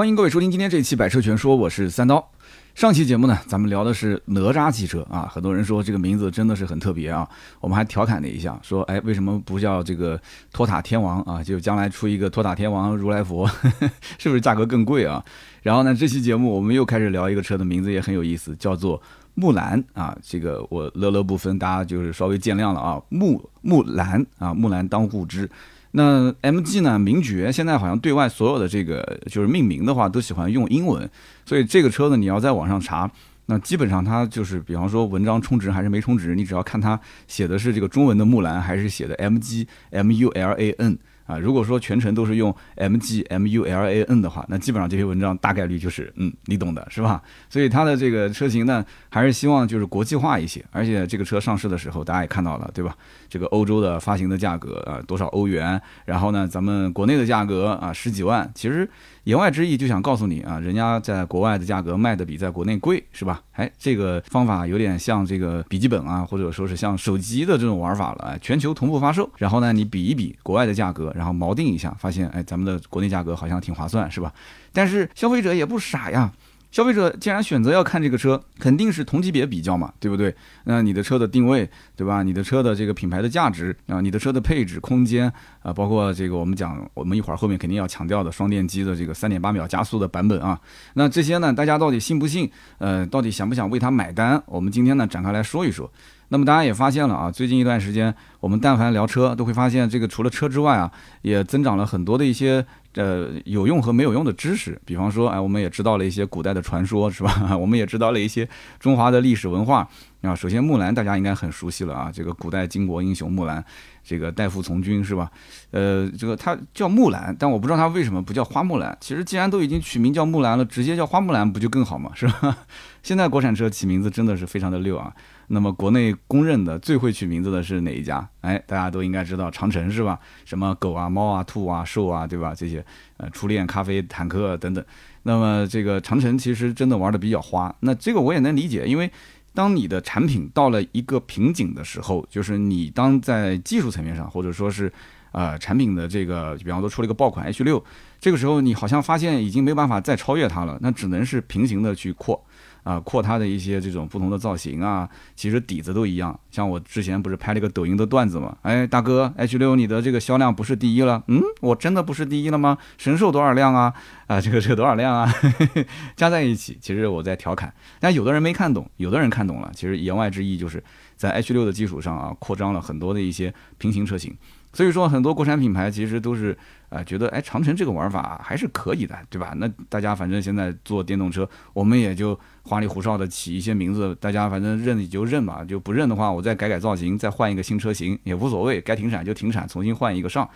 欢迎各位收听今天这一期《百车全说》，我是三刀。上期节目呢，咱们聊的是哪吒汽车啊，很多人说这个名字真的是很特别啊，我们还调侃了一下，说哎，为什么不叫这个托塔天王啊？就将来出一个托塔天王如来佛，是不是价格更贵啊？然后呢，这期节目我们又开始聊一个车的名字也很有意思，叫做木兰啊。这个我乐乐不分，大家就是稍微见谅了啊。木木兰啊，木兰当户织。那 MG 呢？名爵现在好像对外所有的这个就是命名的话，都喜欢用英文，所以这个车呢，你要在网上查，那基本上它就是，比方说文章充值还是没充值，你只要看它写的是这个中文的木兰，还是写的 MG M U L A N。啊，如果说全程都是用 M G M U L A N 的话，那基本上这篇文章大概率就是，嗯，你懂的，是吧？所以它的这个车型呢，还是希望就是国际化一些，而且这个车上市的时候，大家也看到了，对吧？这个欧洲的发行的价格啊，多少欧元？然后呢，咱们国内的价格啊，十几万，其实。言外之意就想告诉你啊，人家在国外的价格卖的比在国内贵，是吧？哎，这个方法有点像这个笔记本啊，或者说是像手机的这种玩法了，哎，全球同步发售，然后呢，你比一比国外的价格，然后锚定一下，发现哎，咱们的国内价格好像挺划算，是吧？但是消费者也不傻呀。消费者既然选择要看这个车，肯定是同级别比较嘛，对不对？那你的车的定位，对吧？你的车的这个品牌的价值啊，你的车的配置、空间啊，包括这个我们讲，我们一会儿后面肯定要强调的双电机的这个三点八秒加速的版本啊，那这些呢，大家到底信不信？呃，到底想不想为它买单？我们今天呢展开来说一说。那么大家也发现了啊，最近一段时间，我们但凡聊车，都会发现这个除了车之外啊，也增长了很多的一些呃有用和没有用的知识。比方说，哎，我们也知道了一些古代的传说，是吧？我们也知道了一些中华的历史文化啊。首先，木兰大家应该很熟悉了啊，这个古代巾帼英雄木兰，这个代父从军是吧？呃，这个他叫木兰，但我不知道他为什么不叫花木兰。其实既然都已经取名叫木兰了，直接叫花木兰不就更好吗？是吧？现在国产车起名字真的是非常的溜啊。那么国内公认的最会取名字的是哪一家？哎，大家都应该知道长城是吧？什么狗啊、猫啊、兔啊、兽啊，对吧？这些呃，初恋、咖啡、坦克等等。那么这个长城其实真的玩的比较花。那这个我也能理解，因为当你的产品到了一个瓶颈的时候，就是你当在技术层面上，或者说是呃产品的这个，比方说出了一个爆款 H 六，这个时候你好像发现已经没办法再超越它了，那只能是平行的去扩。啊，扩它的一些这种不同的造型啊，其实底子都一样。像我之前不是拍了一个抖音的段子嘛？哎，大哥，H 六你的这个销量不是第一了？嗯，我真的不是第一了吗？神兽多少辆啊？啊，这个车多少辆啊？加在一起，其实我在调侃。但有的人没看懂，有的人看懂了。其实言外之意就是在 H 六的基础上啊，扩张了很多的一些平行车型。所以说，很多国产品牌其实都是。啊，觉得哎，长城这个玩法还是可以的，对吧？那大家反正现在做电动车，我们也就花里胡哨的起一些名字，大家反正认你就认吧，就不认的话，我再改改造型，再换一个新车型也无所谓，该停产就停产，重新换一个上。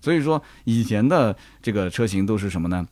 所以说，以前的这个车型都是什么呢？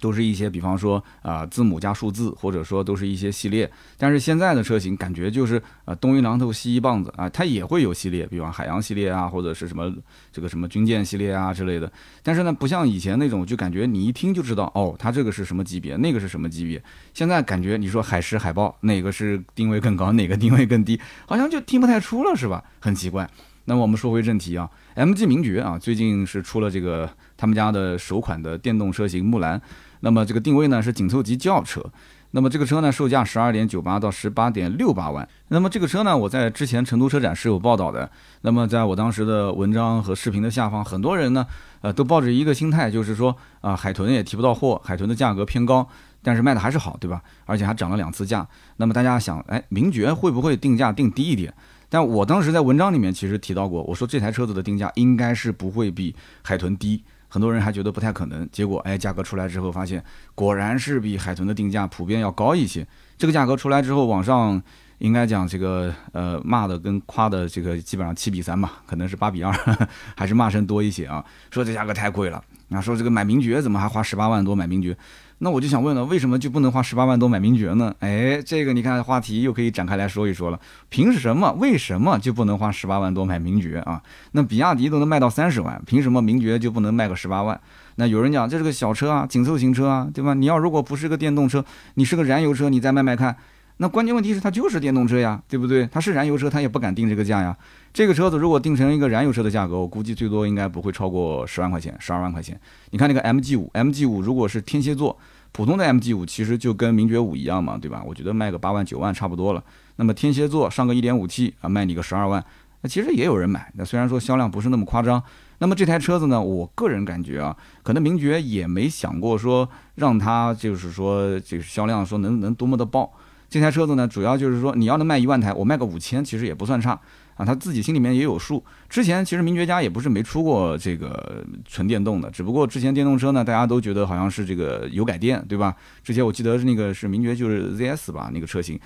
都是一些，比方说啊，字母加数字，或者说都是一些系列。但是现在的车型感觉就是啊，东一榔头西一棒子啊，它也会有系列，比方海洋系列啊，或者是什么这个什么军舰系列啊之类的。但是呢，不像以前那种，就感觉你一听就知道哦，它这个是什么级别，那个是什么级别。现在感觉你说海狮、海豹哪个是定位更高，哪个定位更低，好像就听不太出了，是吧？很奇怪。那我们说回正题啊，MG 名爵啊，最近是出了这个他们家的首款的电动车型木兰。那么这个定位呢是紧凑级轿车，那么这个车呢售价十二点九八到十八点六八万。那么这个车呢我在之前成都车展是有报道的。那么在我当时的文章和视频的下方，很多人呢呃都抱着一个心态，就是说啊海豚也提不到货，海豚的价格偏高，但是卖的还是好，对吧？而且还涨了两次价。那么大家想，哎，名爵会不会定价定低一点？但我当时在文章里面其实提到过，我说这台车子的定价应该是不会比海豚低。很多人还觉得不太可能，结果哎，价格出来之后发现，果然是比海豚的定价普遍要高一些。这个价格出来之后，网上应该讲这个呃骂的跟夸的这个基本上七比三吧，可能是八比二，还是骂声多一些啊。说这价格太贵了，那说这个买名爵怎么还花十八万多买名爵？那我就想问了，为什么就不能花十八万多买名爵呢？哎，这个你看话题又可以展开来说一说了。凭什么？为什么就不能花十八万多买名爵啊？那比亚迪都能卖到三十万，凭什么名爵就不能卖个十八万？那有人讲这是个小车啊，紧凑型车啊，对吧？你要如果不是个电动车，你是个燃油车，你再卖卖看。那关键问题是它就是电动车呀，对不对？它是燃油车，它也不敢定这个价呀。这个车子如果定成一个燃油车的价格，我估计最多应该不会超过十万块钱，十二万块钱。你看那个 MG 五，MG 五如果是天蝎座，普通的 MG 五其实就跟名爵五一样嘛，对吧？我觉得卖个八万九万差不多了。那么天蝎座上个一点五 T 啊，卖你个十二万，那其实也有人买。那虽然说销量不是那么夸张，那么这台车子呢，我个人感觉啊，可能名爵也没想过说让它就是说这个销量说能能多么的爆。这台车子呢，主要就是说你要能卖一万台，我卖个五千其实也不算差啊。他自己心里面也有数。之前其实名爵家也不是没出过这个纯电动的，只不过之前电动车呢，大家都觉得好像是这个油改电，对吧？之前我记得是那个是名爵就是 ZS 吧，那个车型。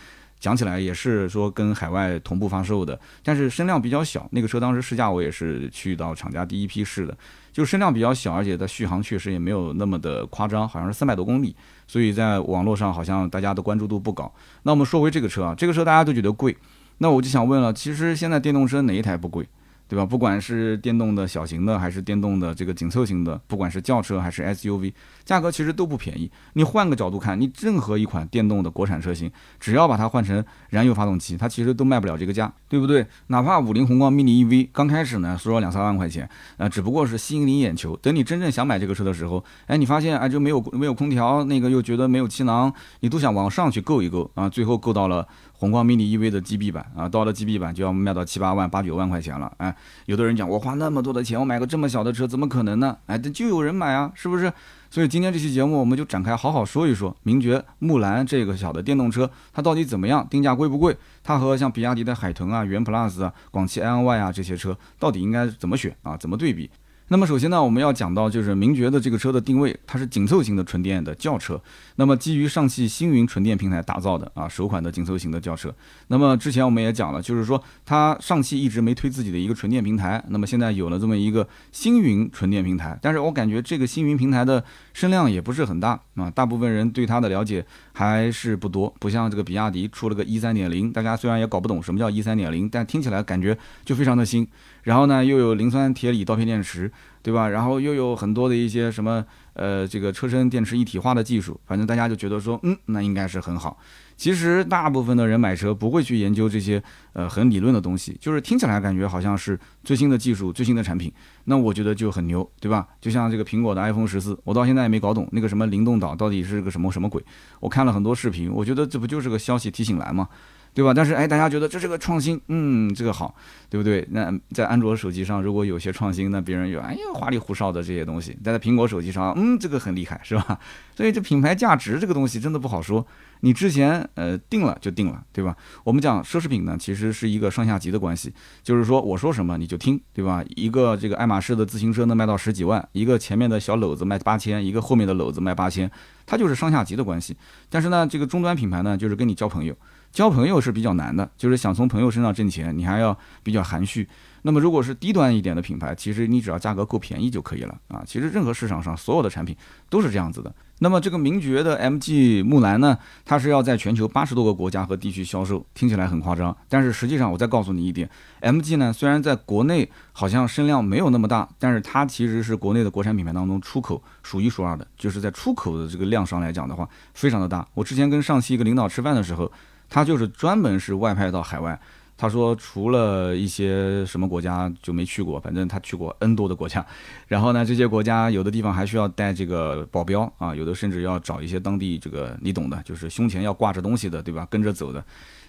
讲起来也是说跟海外同步发售的，但是声量比较小。那个车当时试驾我也是去到厂家第一批试的，就声量比较小，而且它续航确实也没有那么的夸张，好像是三百多公里，所以在网络上好像大家的关注度不高。那我们说回这个车啊，这个车大家都觉得贵，那我就想问了，其实现在电动车哪一台不贵？对吧？不管是电动的小型的，还是电动的这个紧凑型的，不管是轿车还是 SUV，价格其实都不便宜。你换个角度看，你任何一款电动的国产车型，只要把它换成燃油发动机，它其实都卖不了这个价，对不对？哪怕五菱宏光 mini EV 刚开始呢，说两三万块钱，啊，只不过是吸引你眼球。等你真正想买这个车的时候，哎，你发现哎就没有没有空调，那个又觉得没有气囊，你都想往上去够一够啊，最后够到了。宏光 mini EV 的 GB 版啊，到了 GB 版就要卖到七八万、八九万块钱了。哎，有的人讲我花那么多的钱，我买个这么小的车，怎么可能呢？哎，这就有人买啊，是不是？所以今天这期节目我们就展开好好说一说，名爵木兰这个小的电动车，它到底怎么样？定价贵不贵？它和像比亚迪的海豚啊、元 Plus 啊、广汽埃安 Y 啊这些车，到底应该怎么选啊？怎么对比？那么首先呢，我们要讲到就是名爵的这个车的定位，它是紧凑型的纯电的轿车。那么基于上汽星云纯电平台打造的啊，首款的紧凑型的轿车。那么之前我们也讲了，就是说它上汽一直没推自己的一个纯电平台，那么现在有了这么一个星云纯电平台。但是我感觉这个星云平台的声量也不是很大啊，大部分人对它的了解还是不多，不像这个比亚迪出了个 E 三点零，大家虽然也搞不懂什么叫 E 三点零，但听起来感觉就非常的新。然后呢，又有磷酸铁锂刀片电池，对吧？然后又有很多的一些什么，呃，这个车身电池一体化的技术，反正大家就觉得说，嗯，那应该是很好。其实大部分的人买车不会去研究这些，呃，很理论的东西，就是听起来感觉好像是最新的技术、最新的产品，那我觉得就很牛，对吧？就像这个苹果的 iPhone 十四，我到现在也没搞懂那个什么灵动岛到底是个什么什么鬼。我看了很多视频，我觉得这不就是个消息提醒栏吗？对吧？但是哎，大家觉得这是个创新，嗯，这个好，对不对？那在安卓手机上，如果有些创新，那别人有哎呀花里胡哨的这些东西；但在苹果手机上，嗯，这个很厉害，是吧？所以这品牌价值这个东西真的不好说。你之前呃定了就定了，对吧？我们讲奢侈品呢，其实是一个上下级的关系，就是说我说什么你就听，对吧？一个这个爱马仕的自行车能卖到十几万，一个前面的小篓子卖八千，一个后面的篓子卖八千，它就是上下级的关系。但是呢，这个终端品牌呢，就是跟你交朋友。交朋友是比较难的，就是想从朋友身上挣钱，你还要比较含蓄。那么如果是低端一点的品牌，其实你只要价格够便宜就可以了啊。其实任何市场上所有的产品都是这样子的。那么这个名爵的 MG 木兰呢，它是要在全球八十多个国家和地区销售，听起来很夸张，但是实际上我再告诉你一点，MG 呢虽然在国内好像声量没有那么大，但是它其实是国内的国产品牌当中出口数一数二的，就是在出口的这个量上来讲的话，非常的大。我之前跟上汽一个领导吃饭的时候。他就是专门是外派到海外，他说除了一些什么国家就没去过，反正他去过 N 多的国家，然后呢，这些国家有的地方还需要带这个保镖啊，有的甚至要找一些当地这个你懂的，就是胸前要挂着东西的，对吧？跟着走的。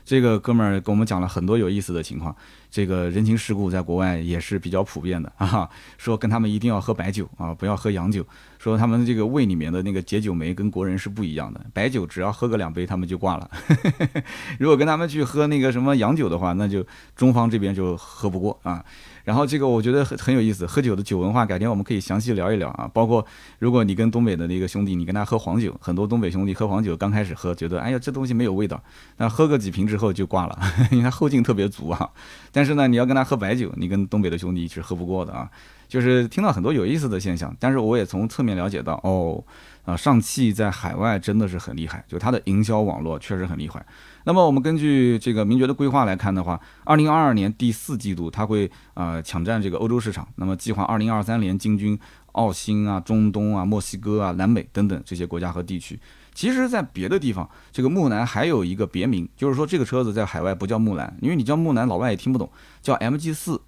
这个哥们儿给我们讲了很多有意思的情况，这个人情世故在国外也是比较普遍的啊。说跟他们一定要喝白酒啊，不要喝洋酒。说他们这个胃里面的那个解酒酶跟国人是不一样的，白酒只要喝个两杯他们就挂了。如果跟他们去喝那个什么洋酒的话，那就中方这边就喝不过啊。然后这个我觉得很很有意思，喝酒的酒文化，改天我们可以详细聊一聊啊。包括如果你跟东北的那个兄弟，你跟他喝黄酒，很多东北兄弟喝黄酒刚开始喝，觉得哎呀这东西没有味道，那喝个几瓶之后就挂了，因为他后劲特别足啊。但是呢，你要跟他喝白酒，你跟东北的兄弟是喝不过的啊。就是听到很多有意思的现象，但是我也从侧面了解到，哦，啊，上汽在海外真的是很厉害，就它的营销网络确实很厉害。那么我们根据这个名爵的规划来看的话，二零二二年第四季度它会呃抢占这个欧洲市场，那么计划二零二三年进军澳新啊、中东啊、墨西哥啊、南美等等这些国家和地区。其实，在别的地方，这个木兰还有一个别名，就是说这个车子在海外不叫木兰，因为你叫木兰，老外也听不懂，叫 MG 四。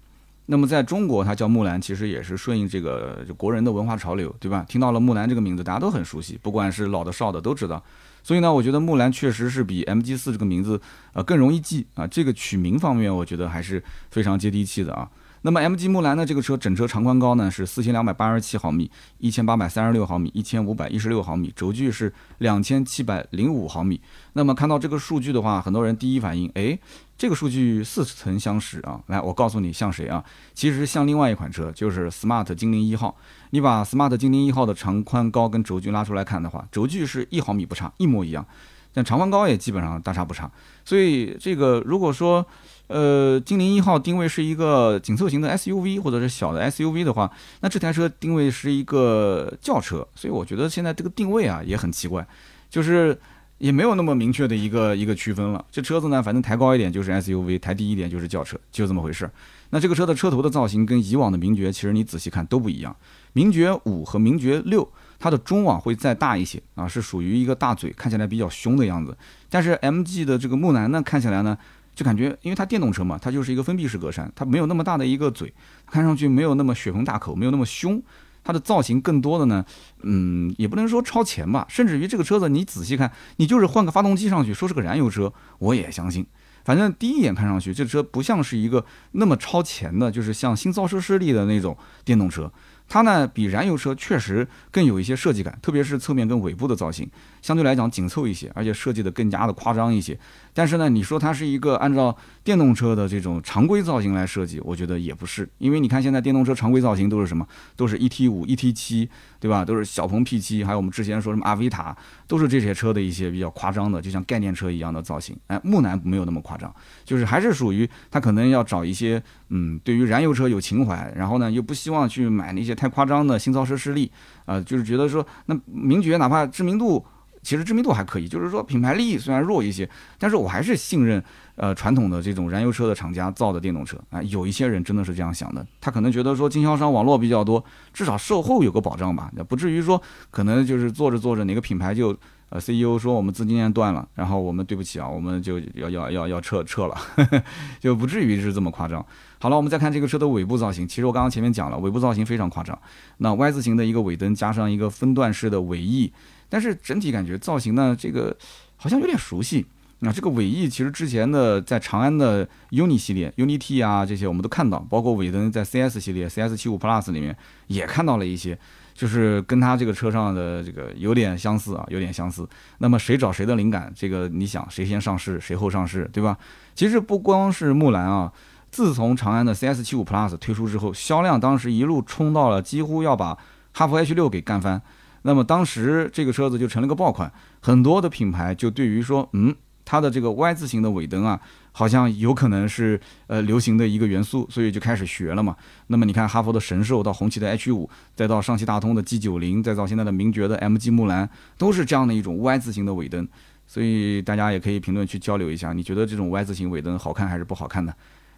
那么在中国它叫木兰，其实也是顺应这个国人的文化潮流，对吧？听到了木兰这个名字，大家都很熟悉，不管是老的少的都知道。所以呢，我觉得木兰确实是比 MG 四这个名字呃更容易记啊，这个取名方面我觉得还是非常接地气的啊。那么 MG 木兰呢，这个车整车长宽高呢是四千两百八十七毫米，一千八百三十六毫米，一千五百一十六毫米，轴距是两千七百零五毫米。那么看到这个数据的话，很多人第一反应，哎，这个数据似曾相识啊。来，我告诉你像谁啊？其实像另外一款车，就是 Smart 精灵一号。你把 Smart 精灵一号的长宽高跟轴距拉出来看的话，轴距是一毫米不差，一模一样。但长宽高也基本上大差不差。所以这个如果说，呃，精灵一号定位是一个紧凑型的 SUV 或者是小的 SUV 的话，那这台车定位是一个轿车，所以我觉得现在这个定位啊也很奇怪，就是也没有那么明确的一个一个区分了。这车子呢，反正抬高一点就是 SUV，抬低一点就是轿车，就这么回事。那这个车的车头的造型跟以往的名爵其实你仔细看都不一样，名爵五和名爵六它的中网会再大一些啊，是属于一个大嘴，看起来比较凶的样子。但是 MG 的这个木兰呢，看起来呢。就感觉，因为它电动车嘛，它就是一个封闭式格栅，它没有那么大的一个嘴，看上去没有那么血盆大口，没有那么凶。它的造型更多的呢，嗯，也不能说超前吧，甚至于这个车子你仔细看，你就是换个发动机上去，说是个燃油车，我也相信。反正第一眼看上去，这车不像是一个那么超前的，就是像新造车势力的那种电动车。它呢，比燃油车确实更有一些设计感，特别是侧面跟尾部的造型，相对来讲紧凑一些，而且设计的更加的夸张一些。但是呢，你说它是一个按照电动车的这种常规造型来设计，我觉得也不是，因为你看现在电动车常规造型都是什么？都是 ET 五、ET 七，对吧？都是小鹏 P 七，还有我们之前说什么阿维塔，都是这些车的一些比较夸张的，就像概念车一样的造型。哎，木兰没有那么夸张，就是还是属于它可能要找一些，嗯，对于燃油车有情怀，然后呢又不希望去买那些太夸张的新造车势力，啊，就是觉得说那名爵哪怕知名度。其实知名度还可以，就是说品牌力虽然弱一些，但是我还是信任呃传统的这种燃油车的厂家造的电动车啊。有一些人真的是这样想的，他可能觉得说经销商网络比较多，至少售后有个保障吧，不至于说可能就是做着做着哪个品牌就呃 CEO 说我们资金链断了，然后我们对不起啊，我们就要要要要撤撤了，就不至于是这么夸张。好了，我们再看这个车的尾部造型，其实我刚刚前面讲了，尾部造型非常夸张，那 Y 字形的一个尾灯加上一个分段式的尾翼。但是整体感觉造型呢，这个好像有点熟悉。那这个尾翼其实之前的在长安的 UNI 系列、UNI T 啊这些我们都看到，包括尾灯在 CS 系列、CS 七五 Plus 里面也看到了一些，就是跟它这个车上的这个有点相似啊，有点相似。那么谁找谁的灵感？这个你想谁先上市，谁后上市，对吧？其实不光是木兰啊，自从长安的 CS 七五 Plus 推出之后，销量当时一路冲到了几乎要把哈弗 H 六给干翻。那么当时这个车子就成了个爆款，很多的品牌就对于说，嗯，它的这个 Y 字形的尾灯啊，好像有可能是呃流行的一个元素，所以就开始学了嘛。那么你看哈佛的神兽到红旗的 H 五，再到上汽大通的 G 九零，再到现在的名爵的 MG 木兰，都是这样的一种 Y 字形的尾灯。所以大家也可以评论区交流一下，你觉得这种 Y 字形尾灯好看还是不好看的？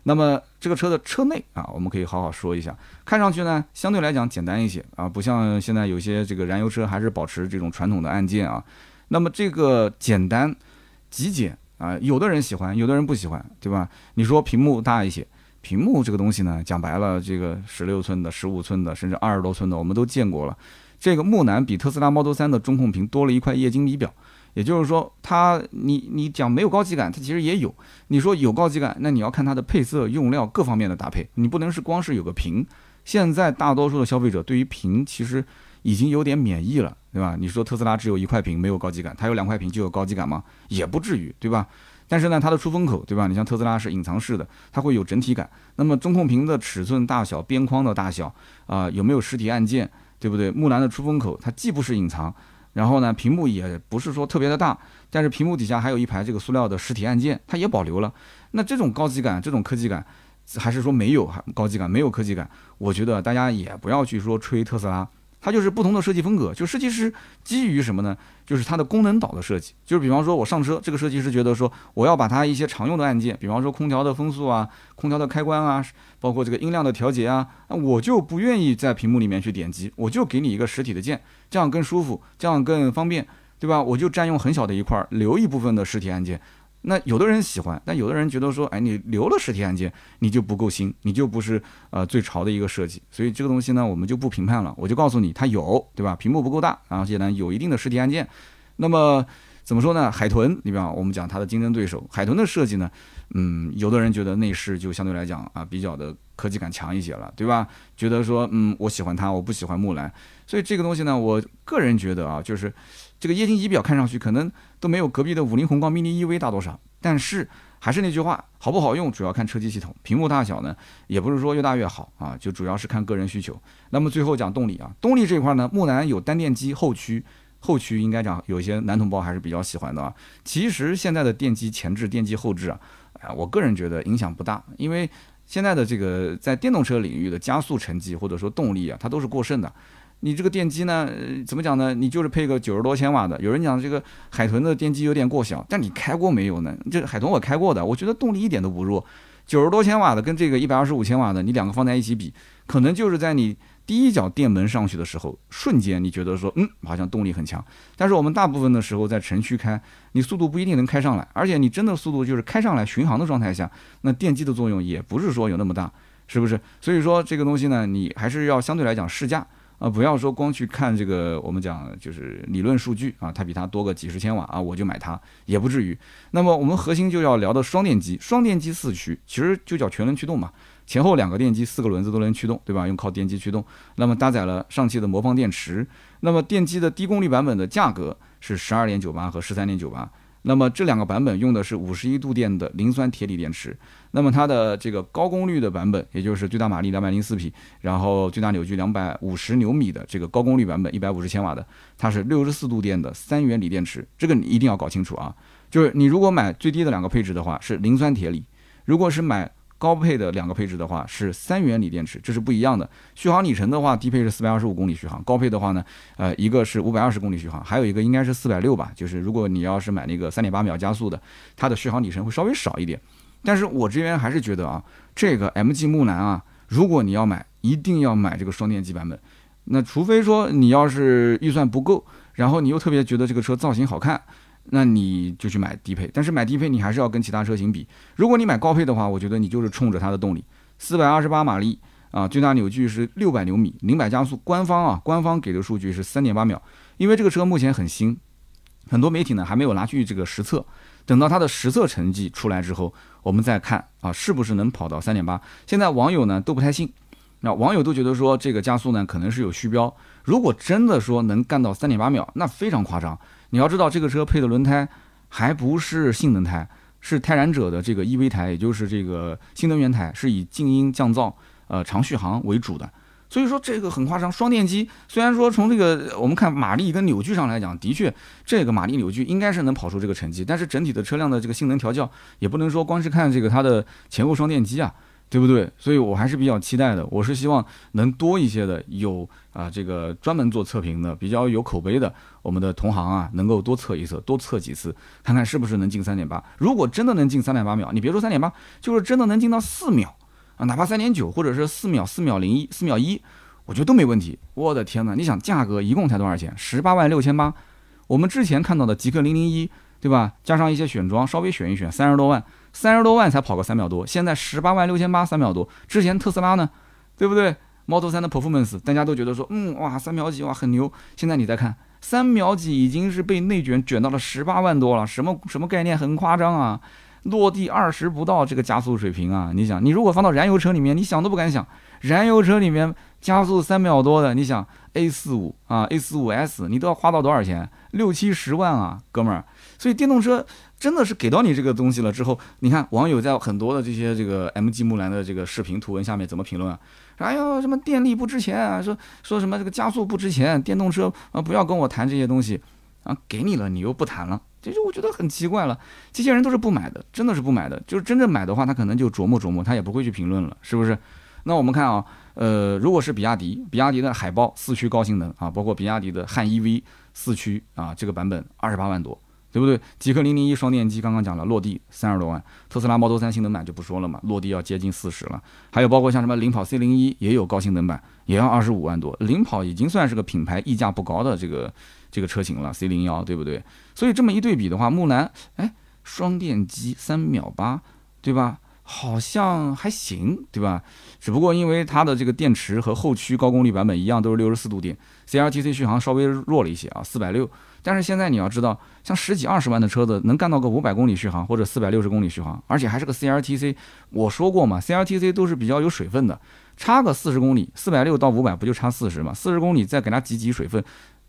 那么这个车的车内啊，我们可以好好说一下。看上去呢，相对来讲简单一些啊，不像现在有些这个燃油车还是保持这种传统的按键啊。那么这个简单、极简啊，有的人喜欢，有的人不喜欢，对吧？你说屏幕大一些，屏幕这个东西呢，讲白了，这个十六寸的、十五寸的，甚至二十多寸的，我们都见过了。这个木兰比特斯拉 Model 3的中控屏多了一块液晶仪表。也就是说，它你你讲没有高级感，它其实也有。你说有高级感，那你要看它的配色、用料各方面的搭配，你不能是光是有个屏。现在大多数的消费者对于屏其实已经有点免疫了，对吧？你说特斯拉只有一块屏没有高级感，它有两块屏就有高级感吗？也不至于，对吧？但是呢，它的出风口，对吧？你像特斯拉是隐藏式的，它会有整体感。那么中控屏的尺寸大小、边框的大小啊，有没有实体按键，对不对？木兰的出风口它既不是隐藏。然后呢，屏幕也不是说特别的大，但是屏幕底下还有一排这个塑料的实体按键，它也保留了。那这种高级感，这种科技感，还是说没有高级感，没有科技感？我觉得大家也不要去说吹特斯拉。它就是不同的设计风格，就设计师基于什么呢？就是它的功能导的设计，就是比方说我上车，这个设计师觉得说我要把它一些常用的按键，比方说空调的风速啊、空调的开关啊，包括这个音量的调节啊，那我就不愿意在屏幕里面去点击，我就给你一个实体的键，这样更舒服，这样更方便，对吧？我就占用很小的一块，留一部分的实体按键，那有的人喜欢，但有的人觉得说，哎，你留了实体按键，你就不够新，你就不是呃最潮的一个设计。所以这个东西呢，我们就不评判了，我就告诉你，它有，对吧？屏幕不够大，而且呢有一定的实体按键。那么怎么说呢？海豚，你比方我们讲它的竞争对手，海豚的设计呢，嗯，有的人觉得内饰就相对来讲啊比较的科技感强一些了，对吧？觉得说，嗯，我喜欢它，我不喜欢木兰。所以这个东西呢，我个人觉得啊，就是这个液晶仪表看上去可能都没有隔壁的五菱宏光 mini EV 大多少，但是还是那句话，好不好用主要看车机系统，屏幕大小呢也不是说越大越好啊，就主要是看个人需求。那么最后讲动力啊，动力这块呢，木兰有单电机后驱。后驱应该讲有些男同胞还是比较喜欢的啊。其实现在的电机前置、电机后置啊，哎，我个人觉得影响不大，因为现在的这个在电动车领域的加速成绩或者说动力啊，它都是过剩的。你这个电机呢，怎么讲呢？你就是配个九十多千瓦的。有人讲这个海豚的电机有点过小，但你开过没有呢？这海豚我开过的，我觉得动力一点都不弱。九十多千瓦的跟这个一百二十五千瓦的，你两个放在一起比，可能就是在你。第一脚电门上去的时候，瞬间你觉得说，嗯，好像动力很强。但是我们大部分的时候在城区开，你速度不一定能开上来，而且你真的速度就是开上来巡航的状态下，那电机的作用也不是说有那么大，是不是？所以说这个东西呢，你还是要相对来讲试驾啊，不要说光去看这个我们讲就是理论数据啊，它比它多个几十千瓦啊，我就买它也不至于。那么我们核心就要聊的双电机，双电机四驱其实就叫全轮驱动嘛。前后两个电机，四个轮子都能驱动，对吧？用靠电机驱动。那么搭载了上汽的魔方电池。那么电机的低功率版本的价格是十二点九八和十三点九八。那么这两个版本用的是五十一度电的磷酸铁锂电池。那么它的这个高功率的版本，也就是最大马力两百零四匹，然后最大扭矩两百五十牛米的这个高功率版本，一百五十千瓦的，它是六十四度电的三元锂电池。这个你一定要搞清楚啊！就是你如果买最低的两个配置的话，是磷酸铁锂；如果是买高配的两个配置的话是三元锂电池，这是不一样的。续航里程的话，低配是四百二十五公里续航，高配的话呢，呃，一个是五百二十公里续航，还有一个应该是四百六吧。就是如果你要是买那个三点八秒加速的，它的续航里程会稍微少一点。但是我这边还是觉得啊，这个 MG 木兰啊，如果你要买，一定要买这个双电机版本。那除非说你要是预算不够，然后你又特别觉得这个车造型好看。那你就去买低配，但是买低配你还是要跟其他车型比。如果你买高配的话，我觉得你就是冲着它的动力，四百二十八马力啊，最大扭矩是六百牛米，零百加速，官方啊，官方给的数据是三点八秒。因为这个车目前很新，很多媒体呢还没有拿去这个实测，等到它的实测成绩出来之后，我们再看啊，是不是能跑到三点八。现在网友呢都不太信，那网友都觉得说这个加速呢可能是有虚标，如果真的说能干到三点八秒，那非常夸张。你要知道，这个车配的轮胎还不是性能胎，是泰然者的这个 EV 胎，也就是这个新能源胎，是以静音降噪、呃长续航为主的。所以说这个很夸张。双电机虽然说从这个我们看马力跟扭矩上来讲，的确这个马力扭矩应该是能跑出这个成绩，但是整体的车辆的这个性能调教也不能说光是看这个它的前后双电机啊。对不对？所以我还是比较期待的。我是希望能多一些的有啊，这个专门做测评的、比较有口碑的，我们的同行啊，能够多测一测，多测几次，看看是不是能进三点八。如果真的能进三点八秒，你别说三点八，就是真的能进到四秒啊，哪怕三点九或者是四秒、四秒零一、四秒一，我觉得都没问题。我的天哪！你想价格一共才多少钱？十八万六千八。我们之前看到的极氪零零一，对吧？加上一些选装，稍微选一选，三十多万。三十多万才跑个三秒多，现在十八万六千八三秒多。之前特斯拉呢，对不对？Model 3的 Performance 大家都觉得说，嗯哇三秒几哇很牛。现在你再看三秒几已经是被内卷卷到了十八万多了，什么什么概念？很夸张啊！落地二十不到这个加速水平啊！你想，你如果放到燃油车里面，你想都不敢想。燃油车里面加速三秒多的，你想 A 四五啊 A 四五 S，你都要花到多少钱？六七十万啊，哥们儿。所以电动车。真的是给到你这个东西了之后，你看网友在很多的这些这个 MG 木兰的这个视频图文下面怎么评论啊？哎呦，什么电力不值钱啊？说说什么这个加速不值钱？电动车啊，不要跟我谈这些东西啊！给你了，你又不谈了，这就我觉得很奇怪了。这些人都是不买的，真的是不买的。就是真正买的话，他可能就琢磨琢磨，他也不会去评论了，是不是？那我们看啊，呃，如果是比亚迪，比亚迪的海豹四驱高性能啊，包括比亚迪的汉 EV 四驱啊，这个版本二十八万多。对不对？极氪零零一双电机刚刚讲了，落地三十多万。特斯拉 Model 3性能版就不说了嘛，落地要接近四十了。还有包括像什么领跑 C 零一也有高性能版，也要二十五万多。领跑已经算是个品牌溢价不高的这个这个车型了，C 零幺对不对？所以这么一对比的话，木兰哎，双电机三秒八，对吧？好像还行，对吧？只不过因为它的这个电池和后驱高功率版本一样，都是六十四度电，CLTC 续航稍微弱了一些啊，四百六。但是现在你要知道，像十几二十万的车子能干到个五百公里续航或者四百六十公里续航，而且还是个 CLTC。我说过嘛，CLTC 都是比较有水分的，差个四十公里，四百六到五百不就差四十嘛？四十公里再给它挤挤水分，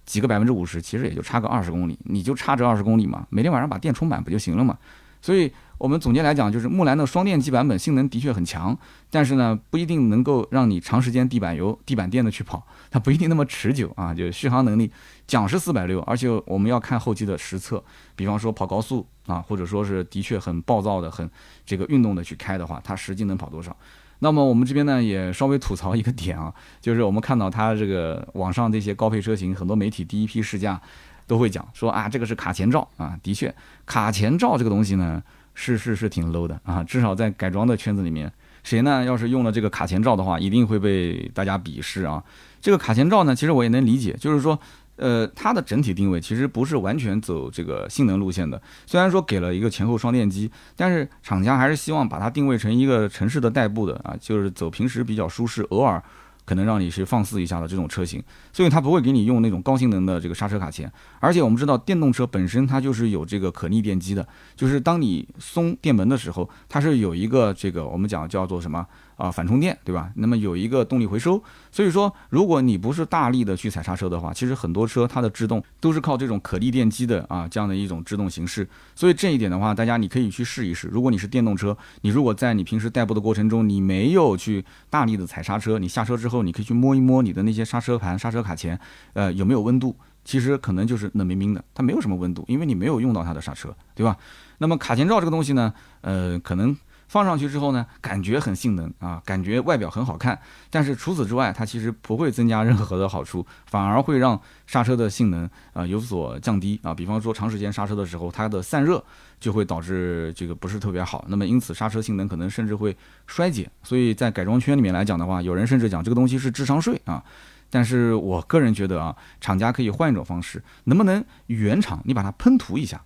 挤个百分之五十，其实也就差个二十公里，你就差这二十公里嘛，每天晚上把电充满不就行了嘛？所以。我们总结来讲，就是木兰的双电机版本性能的确很强，但是呢，不一定能够让你长时间地板油、地板电的去跑，它不一定那么持久啊。就续航能力讲是四百六，而且我们要看后期的实测，比方说跑高速啊，或者说是的确很暴躁的、很这个运动的去开的话，它实际能跑多少？那么我们这边呢也稍微吐槽一个点啊，就是我们看到它这个网上这些高配车型，很多媒体第一批试驾都会讲说啊，这个是卡钳罩啊，的确，卡钳罩这个东西呢。是是是挺 low 的啊，至少在改装的圈子里面，谁呢要是用了这个卡钳罩的话，一定会被大家鄙视啊。这个卡钳罩呢，其实我也能理解，就是说，呃，它的整体定位其实不是完全走这个性能路线的。虽然说给了一个前后双电机，但是厂家还是希望把它定位成一个城市的代步的啊，就是走平时比较舒适，偶尔。可能让你是放肆一下的这种车型，所以它不会给你用那种高性能的这个刹车卡钳。而且我们知道，电动车本身它就是有这个可逆电机的，就是当你松电门的时候，它是有一个这个我们讲叫做什么？啊，反充电对吧？那么有一个动力回收，所以说如果你不是大力的去踩刹车的话，其实很多车它的制动都是靠这种可逆电机的啊，这样的一种制动形式。所以这一点的话，大家你可以去试一试。如果你是电动车，你如果在你平时代步的过程中，你没有去大力的踩刹车，你下车之后，你可以去摸一摸你的那些刹车盘、刹车卡钳，呃，有没有温度？其实可能就是冷冰冰的，它没有什么温度，因为你没有用到它的刹车，对吧？那么卡钳罩这个东西呢，呃，可能。放上去之后呢，感觉很性能啊，感觉外表很好看，但是除此之外，它其实不会增加任何的好处，反而会让刹车的性能啊有所降低啊。比方说长时间刹车的时候，它的散热就会导致这个不是特别好，那么因此刹车性能可能甚至会衰减。所以在改装圈里面来讲的话，有人甚至讲这个东西是智商税啊。但是我个人觉得啊，厂家可以换一种方式，能不能原厂你把它喷涂一下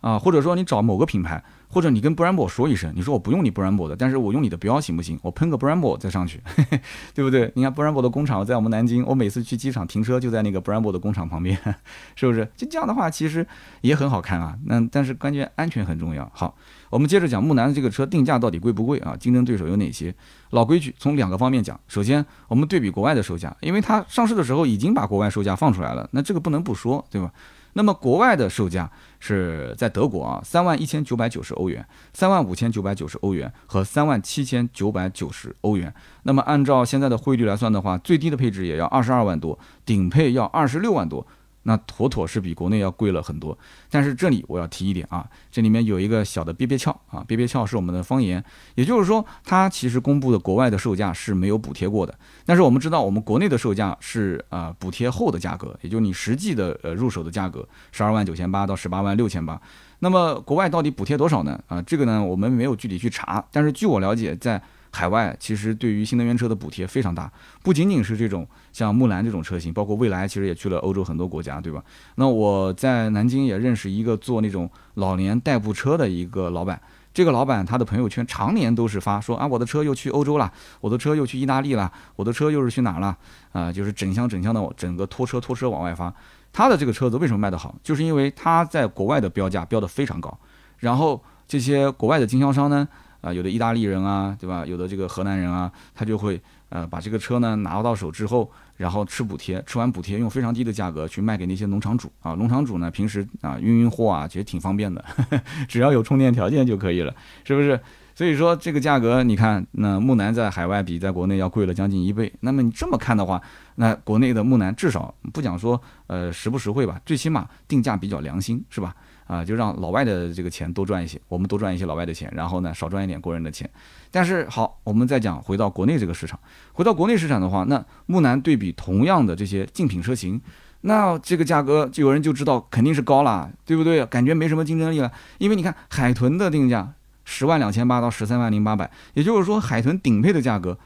啊，或者说你找某个品牌。或者你跟 Brembo 说一声，你说我不用你 Brembo 的，但是我用你的标行不行？我喷个 Brembo 再上去，对不对？你看 Brembo 的工厂在我们南京，我每次去机场停车就在那个 Brembo 的工厂旁边，是不是？就这样的话，其实也很好看啊。那但是关键安全很重要。好，我们接着讲木兰的这个车定价到底贵不贵啊？竞争对手有哪些？老规矩，从两个方面讲。首先，我们对比国外的售价，因为它上市的时候已经把国外售价放出来了，那这个不能不说，对吧？那么国外的售价是在德国啊，三万一千九百九十欧元，三万五千九百九十欧元和三万七千九百九十欧元。那么按照现在的汇率来算的话，最低的配置也要二十二万多，顶配要二十六万多。那妥妥是比国内要贵了很多，但是这里我要提一点啊，这里面有一个小的憋憋窍啊，憋憋窍是我们的方言，也就是说它其实公布的国外的售价是没有补贴过的，但是我们知道我们国内的售价是啊补贴后的价格，也就你实际的呃入手的价格十二万九千八到十八万六千八，那么国外到底补贴多少呢？啊，这个呢我们没有具体去查，但是据我了解，在海外其实对于新能源车的补贴非常大，不仅仅是这种像木兰这种车型，包括蔚来其实也去了欧洲很多国家，对吧？那我在南京也认识一个做那种老年代步车的一个老板，这个老板他的朋友圈常年都是发说啊，我的车又去欧洲了，我的车又去意大利了，我的车又是去哪了？啊，就是整箱整箱的整个拖车拖车往外发。他的这个车子为什么卖得好？就是因为他在国外的标价标得非常高，然后这些国外的经销商呢？啊，有的意大利人啊，对吧？有的这个河南人啊，他就会呃把这个车呢拿到手之后，然后吃补贴，吃完补贴用非常低的价格去卖给那些农场主啊。农场主呢平时啊运运货啊，其实挺方便的，只要有充电条件就可以了，是不是？所以说这个价格，你看那木兰在海外比在国内要贵了将近一倍。那么你这么看的话，那国内的木兰至少不讲说呃实不实惠吧，最起码定价比较良心，是吧？啊，就让老外的这个钱多赚一些，我们多赚一些老外的钱，然后呢少赚一点国人的钱。但是好，我们再讲回到国内这个市场，回到国内市场的话，那木兰对比同样的这些竞品车型，那这个价格就有人就知道肯定是高了，对不对？感觉没什么竞争力了。因为你看海豚的定价十万两千八到十三万零八百，也就是说海豚顶配的价格，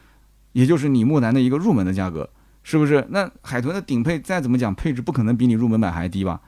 也就是你木兰的一个入门的价格，是不是？那海豚的顶配再怎么讲配置不可能比你入门版还低吧？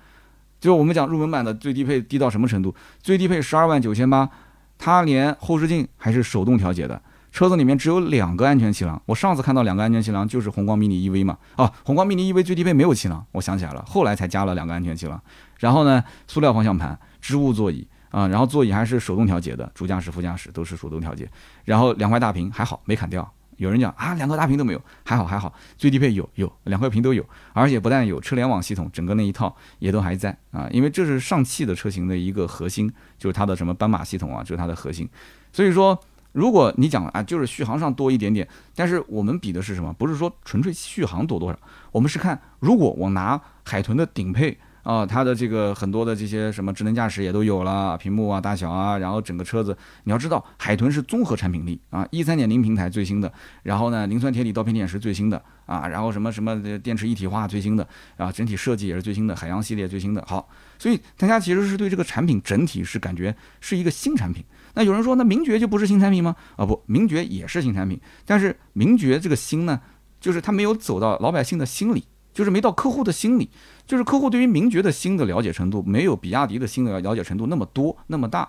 就是我们讲入门版的最低配低到什么程度？最低配十二万九千八，它连后视镜还是手动调节的。车子里面只有两个安全气囊，我上次看到两个安全气囊就是红光 mini EV 嘛，哦，红光 mini EV 最低配没有气囊，我想起来了，后来才加了两个安全气囊。然后呢，塑料方向盘，织物座椅啊，然后座椅还是手动调节的，主驾驶、副驾驶都是手动调节。然后两块大屏还好没砍掉，有人讲啊，两个大屏都没有，还好还好，最低配有有两块屏都有，而且不但有车联网系统，整个那一套也都还在啊，因为这是上汽的车型的一个核心，就是它的什么斑马系统啊，这是它的核心，所以说。如果你讲啊，就是续航上多一点点，但是我们比的是什么？不是说纯粹续航多多少，我们是看如果我拿海豚的顶配啊，它的这个很多的这些什么智能驾驶也都有了，屏幕啊大小啊，然后整个车子，你要知道海豚是综合产品力啊，一三点零平台最新的，然后呢磷酸铁锂刀片电池最新的啊，然后什么什么电池一体化最新的啊，整体设计也是最新的，海洋系列最新的。好，所以大家其实是对这个产品整体是感觉是一个新产品。那有人说，那名爵就不是新产品吗？啊不，名爵也是新产品，但是名爵这个新呢，就是它没有走到老百姓的心里，就是没到客户的心里，就是客户对于名爵的新的了解程度没有比亚迪的新的了解程度那么多那么大，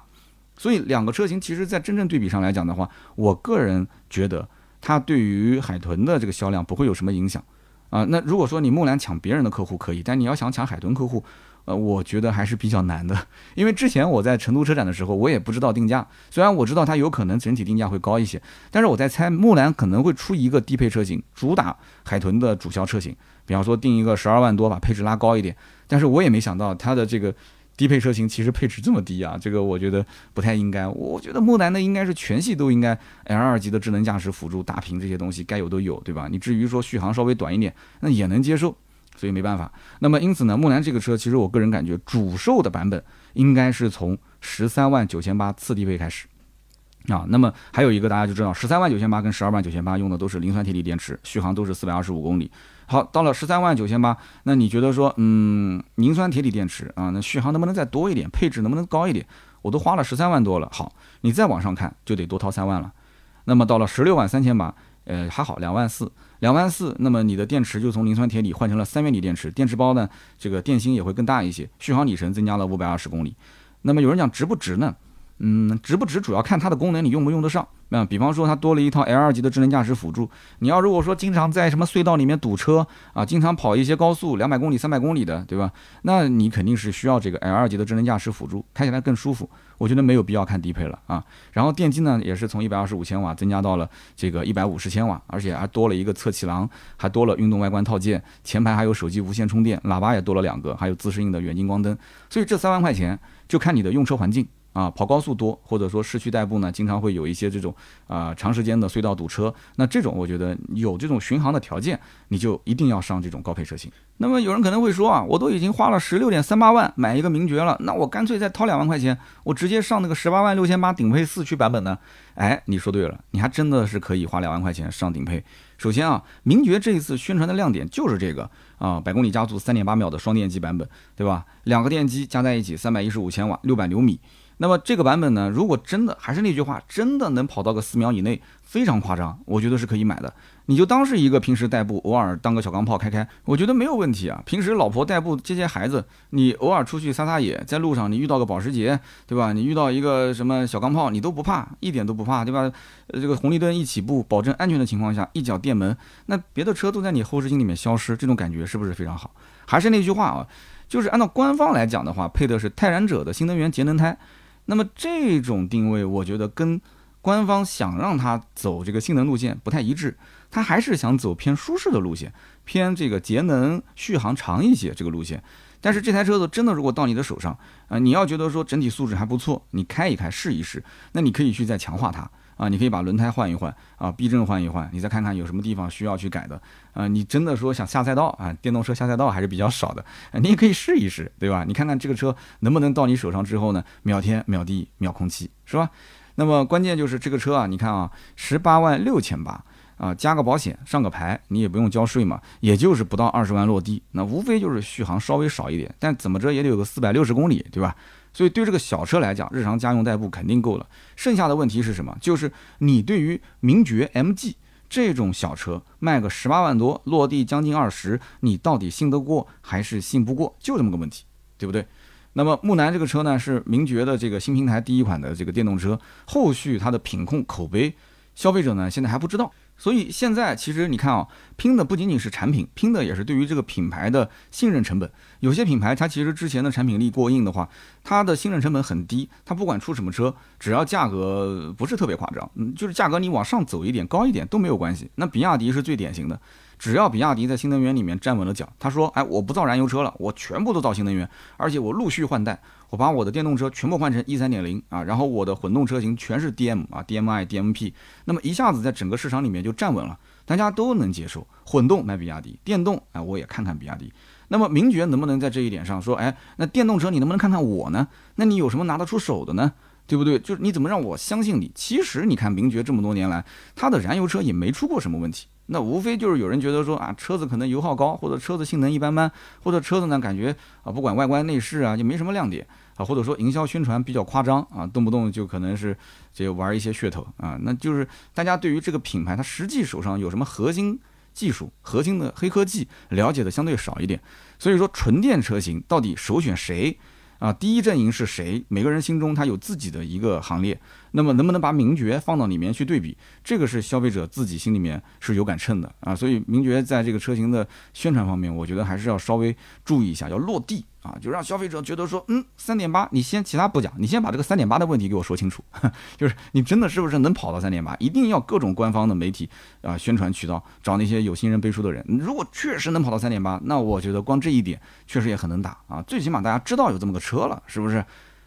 所以两个车型其实在真正对比上来讲的话，我个人觉得它对于海豚的这个销量不会有什么影响啊。那如果说你木兰抢别人的客户可以，但你要想抢海豚客户。呃，我觉得还是比较难的，因为之前我在成都车展的时候，我也不知道定价。虽然我知道它有可能整体定价会高一些，但是我在猜木兰可能会出一个低配车型，主打海豚的主销车型，比方说定一个十二万多，把配置拉高一点。但是我也没想到它的这个低配车型其实配置这么低啊，这个我觉得不太应该。我觉得木兰的应该是全系都应该 L 二级的智能驾驶辅助、大屏这些东西该有都有，对吧？你至于说续航稍微短一点，那也能接受。所以没办法，那么因此呢，木兰这个车其实我个人感觉主售的版本应该是从十三万九千八次低配开始啊。那么还有一个大家就知道，十三万九千八跟十二万九千八用的都是磷酸铁锂电池，续航都是四百二十五公里。好，到了十三万九千八，那你觉得说，嗯，磷酸铁锂电池啊，那续航能不能再多一点，配置能不能高一点？我都花了十三万多了，好，你再往上看就得多掏三万了。那么到了十六万三千八，呃，还好两万四。两万四，那么你的电池就从磷酸铁锂换成了三元锂电池，电池包呢，这个电芯也会更大一些，续航里程增加了五百二十公里。那么有人讲值不值呢？嗯，值不值主要看它的功能你用不用得上。那比方说它多了一套 L 二级的智能驾驶辅助，你要如果说经常在什么隧道里面堵车啊，经常跑一些高速两百公里、三百公里的，对吧？那你肯定是需要这个 L 二级的智能驾驶辅助，开起来更舒服。我觉得没有必要看低配了啊。然后电机呢也是从一百二十五千瓦增加到了这个一百五十千瓦，而且还多了一个侧气囊，还多了运动外观套件，前排还有手机无线充电，喇叭也多了两个，还有自适应的远近光灯。所以这三万块钱就看你的用车环境。啊，跑高速多，或者说市区代步呢，经常会有一些这种啊长时间的隧道堵车。那这种我觉得有这种巡航的条件，你就一定要上这种高配车型。那么有人可能会说啊，我都已经花了十六点三八万买一个名爵了，那我干脆再掏两万块钱，我直接上那个十八万六千八顶配四驱版本呢？哎，你说对了，你还真的是可以花两万块钱上顶配。首先啊，名爵这一次宣传的亮点就是这个啊，百公里加速三点八秒的双电机版本，对吧？两个电机加在一起三百一十五千瓦，六百牛米。那么这个版本呢，如果真的还是那句话，真的能跑到个四秒以内，非常夸张，我觉得是可以买的。你就当是一个平时代步，偶尔当个小钢炮开开，我觉得没有问题啊。平时老婆代步接接孩子，你偶尔出去撒撒野，在路上你遇到个保时捷，对吧？你遇到一个什么小钢炮，你都不怕，一点都不怕，对吧？这个红绿灯一起步，保证安全的情况下，一脚电门，那别的车都在你后视镜里面消失，这种感觉是不是非常好？还是那句话啊，就是按照官方来讲的话，配的是泰然者的新能源节能胎。那么这种定位，我觉得跟官方想让它走这个性能路线不太一致，它还是想走偏舒适的路线，偏这个节能续航长一些这个路线。但是这台车子真的如果到你的手上，啊，你要觉得说整体素质还不错，你开一开试一试，那你可以去再强化它。啊，你可以把轮胎换一换啊，避震换一换，你再看看有什么地方需要去改的啊。你真的说想下赛道啊，电动车下赛道还是比较少的，你也可以试一试，对吧？你看看这个车能不能到你手上之后呢，秒天秒地秒空气，是吧？那么关键就是这个车啊，你看啊，十八万六千八啊，加个保险上个牌，你也不用交税嘛，也就是不到二十万落地，那无非就是续航稍微少一点，但怎么着也得有个四百六十公里，对吧？所以对这个小车来讲，日常家用代步肯定够了。剩下的问题是什么？就是你对于名爵 MG 这种小车卖个十八万多，落地将近二十，你到底信得过还是信不过？就这么个问题，对不对？那么木兰这个车呢，是名爵的这个新平台第一款的这个电动车，后续它的品控口碑，消费者呢现在还不知道。所以现在其实你看啊，拼的不仅仅是产品，拼的也是对于这个品牌的信任成本。有些品牌它其实之前的产品力过硬的话，它的信任成本很低，它不管出什么车，只要价格不是特别夸张，嗯，就是价格你往上走一点、高一点都没有关系。那比亚迪是最典型的，只要比亚迪在新能源里面站稳了脚，他说，哎，我不造燃油车了，我全部都造新能源，而且我陆续换代。我把我的电动车全部换成 E 三点零啊，然后我的混动车型全是 DM 啊，DMI、DMP，那么一下子在整个市场里面就站稳了，大家都能接受。混动买比亚迪，电动哎我也看看比亚迪。那么名爵能不能在这一点上说，哎，那电动车你能不能看看我呢？那你有什么拿得出手的呢？对不对？就是你怎么让我相信你？其实你看名爵这么多年来，它的燃油车也没出过什么问题。那无非就是有人觉得说啊，车子可能油耗高，或者车子性能一般般，或者车子呢感觉啊，不管外观内饰啊，就没什么亮点。啊，或者说营销宣传比较夸张啊，动不动就可能是这玩一些噱头啊，那就是大家对于这个品牌它实际手上有什么核心技术、核心的黑科技了解的相对少一点，所以说纯电车型到底首选谁啊？第一阵营是谁？每个人心中他有自己的一个行列。那么能不能把名爵放到里面去对比？这个是消费者自己心里面是有杆秤的啊。所以名爵在这个车型的宣传方面，我觉得还是要稍微注意一下，要落地。啊，就让消费者觉得说，嗯，三点八，你先其他不讲，你先把这个三点八的问题给我说清楚，就是你真的是不是能跑到三点八？一定要各种官方的媒体啊，宣传渠道找那些有新人背书的人。如果确实能跑到三点八，那我觉得光这一点确实也很能打啊，最起码大家知道有这么个车了，是不是？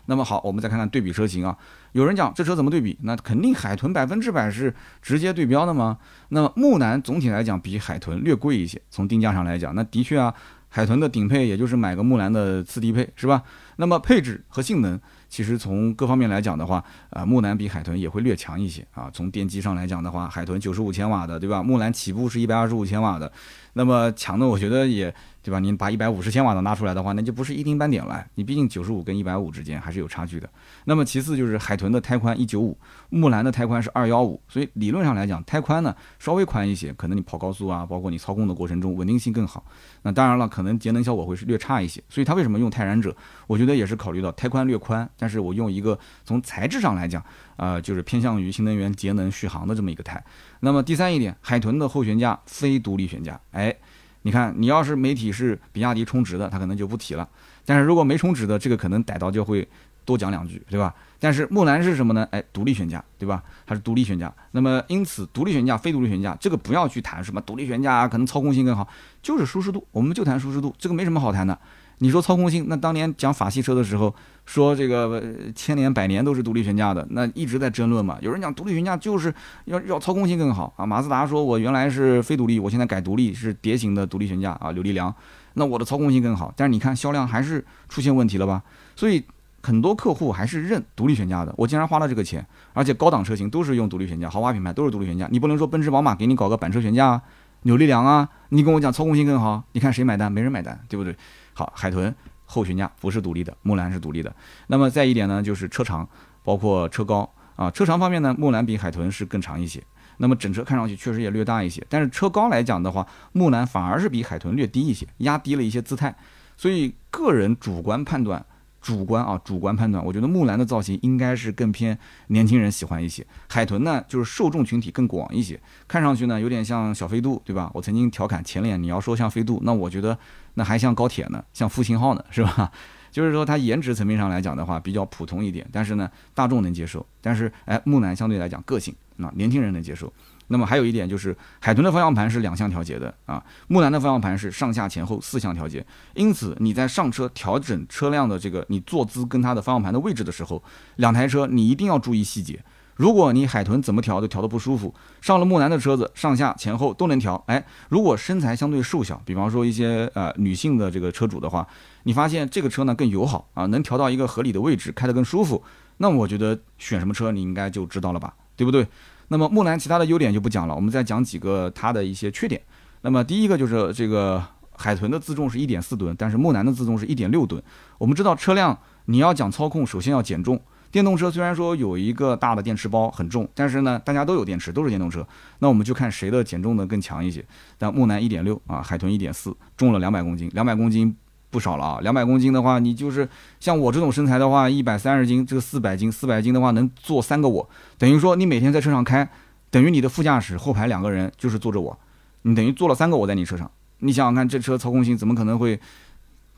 那么好，我们再看看对比车型啊。有人讲这车怎么对比？那肯定海豚百分之百是直接对标的吗？那么木兰总体来讲比海豚略贵一些，从定价上来讲，那的确啊。海豚的顶配也就是买个木兰的次低配，是吧？那么配置和性能，其实从各方面来讲的话，啊，木兰比海豚也会略强一些啊。从电机上来讲的话，海豚九十五千瓦的，对吧？木兰起步是一百二十五千瓦的，那么强的，我觉得也。对吧？您把一百五十千瓦的拿出来的话，那就不是一丁半点了。你毕竟九十五跟一百五之间还是有差距的。那么其次就是海豚的胎宽一九五，木兰的胎宽是二幺五，所以理论上来讲，胎宽呢稍微宽一些，可能你跑高速啊，包括你操控的过程中稳定性更好。那当然了，可能节能效果会是略差一些。所以它为什么用泰然者？我觉得也是考虑到胎宽略宽，但是我用一个从材质上来讲，啊，就是偏向于新能源节能续航的这么一个胎。那么第三一点，海豚的后悬架非独立悬架，哎。你看，你要是媒体是比亚迪充值的，他可能就不提了。但是如果没充值的，这个可能逮到就会多讲两句，对吧？但是木兰是什么呢？哎，独立悬架，对吧？它是独立悬架。那么因此，独立悬架、非独立悬架，这个不要去谈什么独立悬架啊，可能操控性更好，就是舒适度，我们就谈舒适度，这个没什么好谈的。你说操控性，那当年讲法系车的时候，说这个千年百年都是独立悬架的，那一直在争论嘛。有人讲独立悬架就是要要操控性更好啊。马自达说，我原来是非独立，我现在改独立，是碟形的独立悬架啊，刘力良，那我的操控性更好。但是你看销量还是出现问题了吧？所以很多客户还是认独立悬架的。我竟然花了这个钱，而且高档车型都是用独立悬架，豪华品牌都是独立悬架，你不能说奔驰宝马给你搞个板车悬架啊，扭力梁啊，你跟我讲操控性更好，你看谁买单？没人买单，对不对？好，海豚后悬架不是独立的，木兰是独立的。那么再一点呢，就是车长，包括车高啊。车长方面呢，木兰比海豚是更长一些。那么整车看上去确实也略大一些，但是车高来讲的话，木兰反而是比海豚略低一些，压低了一些姿态。所以个人主观判断。主观啊，主观判断，我觉得木兰的造型应该是更偏年轻人喜欢一些。海豚呢，就是受众群体更广一些，看上去呢有点像小飞度，对吧？我曾经调侃前脸，你要说像飞度，那我觉得那还像高铁呢，像复兴号呢，是吧？就是说它颜值层面上来讲的话，比较普通一点，但是呢大众能接受。但是哎，木兰相对来讲个性，那年轻人能接受。那么还有一点就是，海豚的方向盘是两项调节的啊，木兰的方向盘是上下前后四项调节。因此你在上车调整车辆的这个你坐姿跟它的方向盘的位置的时候，两台车你一定要注意细节。如果你海豚怎么调都调得不舒服，上了木兰的车子上下前后都能调。哎，如果身材相对瘦小，比方说一些呃女性的这个车主的话，你发现这个车呢更友好啊，能调到一个合理的位置，开得更舒服，那我觉得选什么车你应该就知道了吧，对不对？那么木兰其他的优点就不讲了，我们再讲几个它的一些缺点。那么第一个就是这个海豚的自重是一点四吨，但是木兰的自重是一点六吨。我们知道车辆你要讲操控，首先要减重。电动车虽然说有一个大的电池包很重，但是呢大家都有电池，都是电动车，那我们就看谁的减重的更强一些。但木兰一点六啊，海豚一点四，重了两百公斤，两百公斤不少了啊。两百公斤的话，你就是像我这种身材的话，一百三十斤，这个四百斤，四百斤的话能坐三个我，等于说你每天在车上开，等于你的副驾驶后排两个人就是坐着我，你等于坐了三个我在你车上，你想想看，这车操控性怎么可能会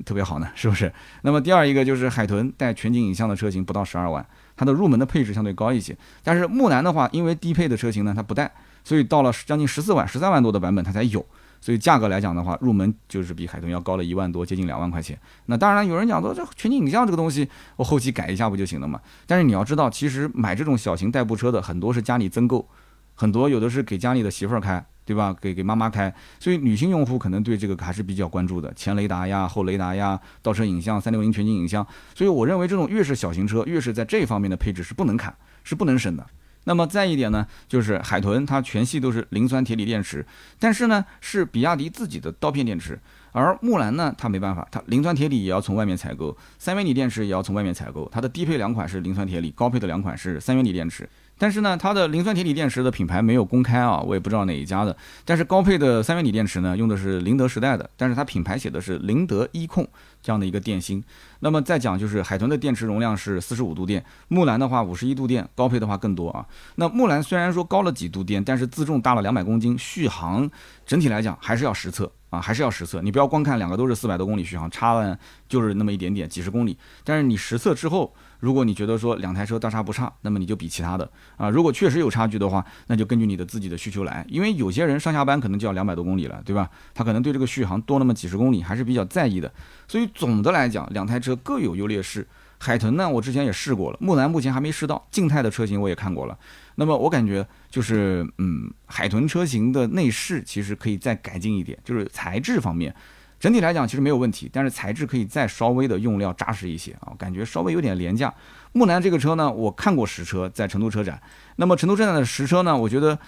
特别好呢？是不是？那么第二一个就是海豚带全景影像的车型不到十二万，它的入门的配置相对高一些，但是木兰的话，因为低配的车型呢它不带，所以到了将近十四万、十三万多的版本它才有。所以价格来讲的话，入门就是比海豚要高了一万多，接近两万块钱。那当然，有人讲说这全景影像这个东西，我后期改一下不就行了嘛？但是你要知道，其实买这种小型代步车的很多是家里增购，很多有的是给家里的媳妇儿开，对吧？给给妈妈开。所以女性用户可能对这个还是比较关注的，前雷达呀、后雷达呀、倒车影像、三六零全景影像。所以我认为这种越是小型车，越是在这方面的配置是不能砍，是不能省的。那么再一点呢，就是海豚它全系都是磷酸铁锂电池，但是呢是比亚迪自己的刀片电池，而木兰呢它没办法，它磷酸铁锂也要从外面采购，三元锂电池也要从外面采购，它的低配两款是磷酸铁锂，高配的两款是三元锂电池。但是呢，它的磷酸铁锂电池的品牌没有公开啊，我也不知道哪一家的。但是高配的三元锂电池呢，用的是宁德时代的，但是它品牌写的是宁德一控这样的一个电芯。那么再讲就是海豚的电池容量是四十五度电，木兰的话五十一度电，高配的话更多啊。那木兰虽然说高了几度电，但是自重大了两百公斤，续航整体来讲还是要实测啊，还是要实测。你不要光看两个都是四百多公里续航，差了就是那么一点点，几十公里。但是你实测之后。如果你觉得说两台车大差不差，那么你就比其他的啊。如果确实有差距的话，那就根据你的自己的需求来。因为有些人上下班可能就要两百多公里了，对吧？他可能对这个续航多那么几十公里还是比较在意的。所以总的来讲，两台车各有优劣势。海豚呢，我之前也试过了，木兰目前还没试到。静态的车型我也看过了。那么我感觉就是，嗯，海豚车型的内饰其实可以再改进一点，就是材质方面。整体来讲其实没有问题，但是材质可以再稍微的用料扎实一些啊，感觉稍微有点廉价。木兰这个车呢，我看过实车，在成都车展。那么成都车展的实车呢，我觉得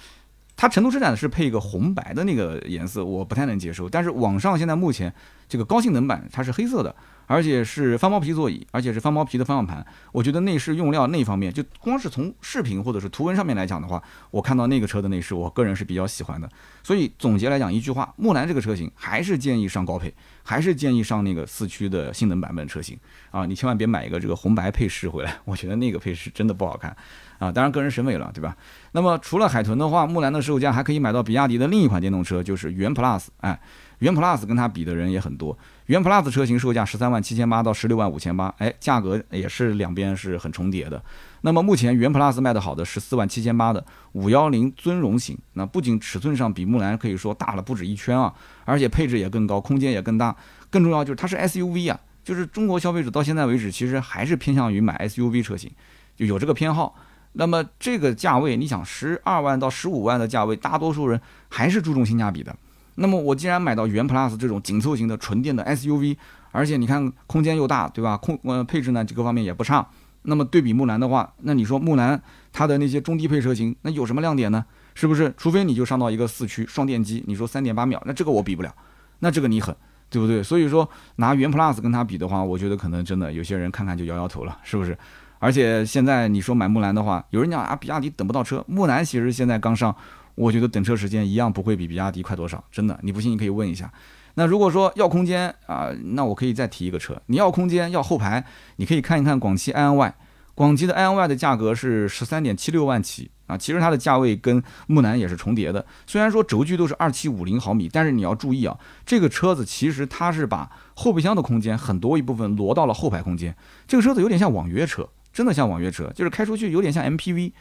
它成都车展是配一个红白的那个颜色，我不太能接受。但是网上现在目前这个高性能版它是黑色的。而且是翻毛皮座椅，而且是翻毛皮的方向盘。我觉得内饰用料那方面，就光是从视频或者是图文上面来讲的话，我看到那个车的内饰，我个人是比较喜欢的。所以总结来讲一句话，木兰这个车型还是建议上高配，还是建议上那个四驱的性能版本车型啊！你千万别买一个这个红白配饰回来，我觉得那个配饰真的不好看啊！当然个人审美了，对吧？那么除了海豚的话，木兰的售价还可以买到比亚迪的另一款电动车，就是元 Plus，哎。元 Plus 跟它比的人也很多，元 Plus 车型售价十三万七千八到十六万五千八，哎，价格也是两边是很重叠的。那么目前元 Plus 卖的好的十四万七千八的五幺零尊荣型，那不仅尺寸上比木兰可以说大了不止一圈啊，而且配置也更高，空间也更大，更重要就是它是 SUV 啊，就是中国消费者到现在为止其实还是偏向于买 SUV 车型，就有这个偏好。那么这个价位，你想十二万到十五万的价位，大多数人还是注重性价比的。那么我既然买到元 Plus 这种紧凑型的纯电的 SUV，而且你看空间又大，对吧？空呃配置呢这个方面也不差。那么对比木兰的话，那你说木兰它的那些中低配车型，那有什么亮点呢？是不是？除非你就上到一个四驱双电机，你说三点八秒，那这个我比不了，那这个你狠，对不对？所以说拿元 Plus 跟它比的话，我觉得可能真的有些人看看就摇摇头了，是不是？而且现在你说买木兰的话，有人讲啊比亚迪等不到车，木兰其实现在刚上。我觉得等车时间一样不会比比亚迪快多少，真的，你不信你可以问一下。那如果说要空间啊，那我可以再提一个车。你要空间要后排，你可以看一看广汽埃安 Y。广汽的埃安 Y 的价格是十三点七六万起啊，其实它的价位跟木兰也是重叠的。虽然说轴距都是二七五零毫米，但是你要注意啊，这个车子其实它是把后备箱的空间很多一部分挪到了后排空间。这个车子有点像网约车，真的像网约车，就是开出去有点像 MPV。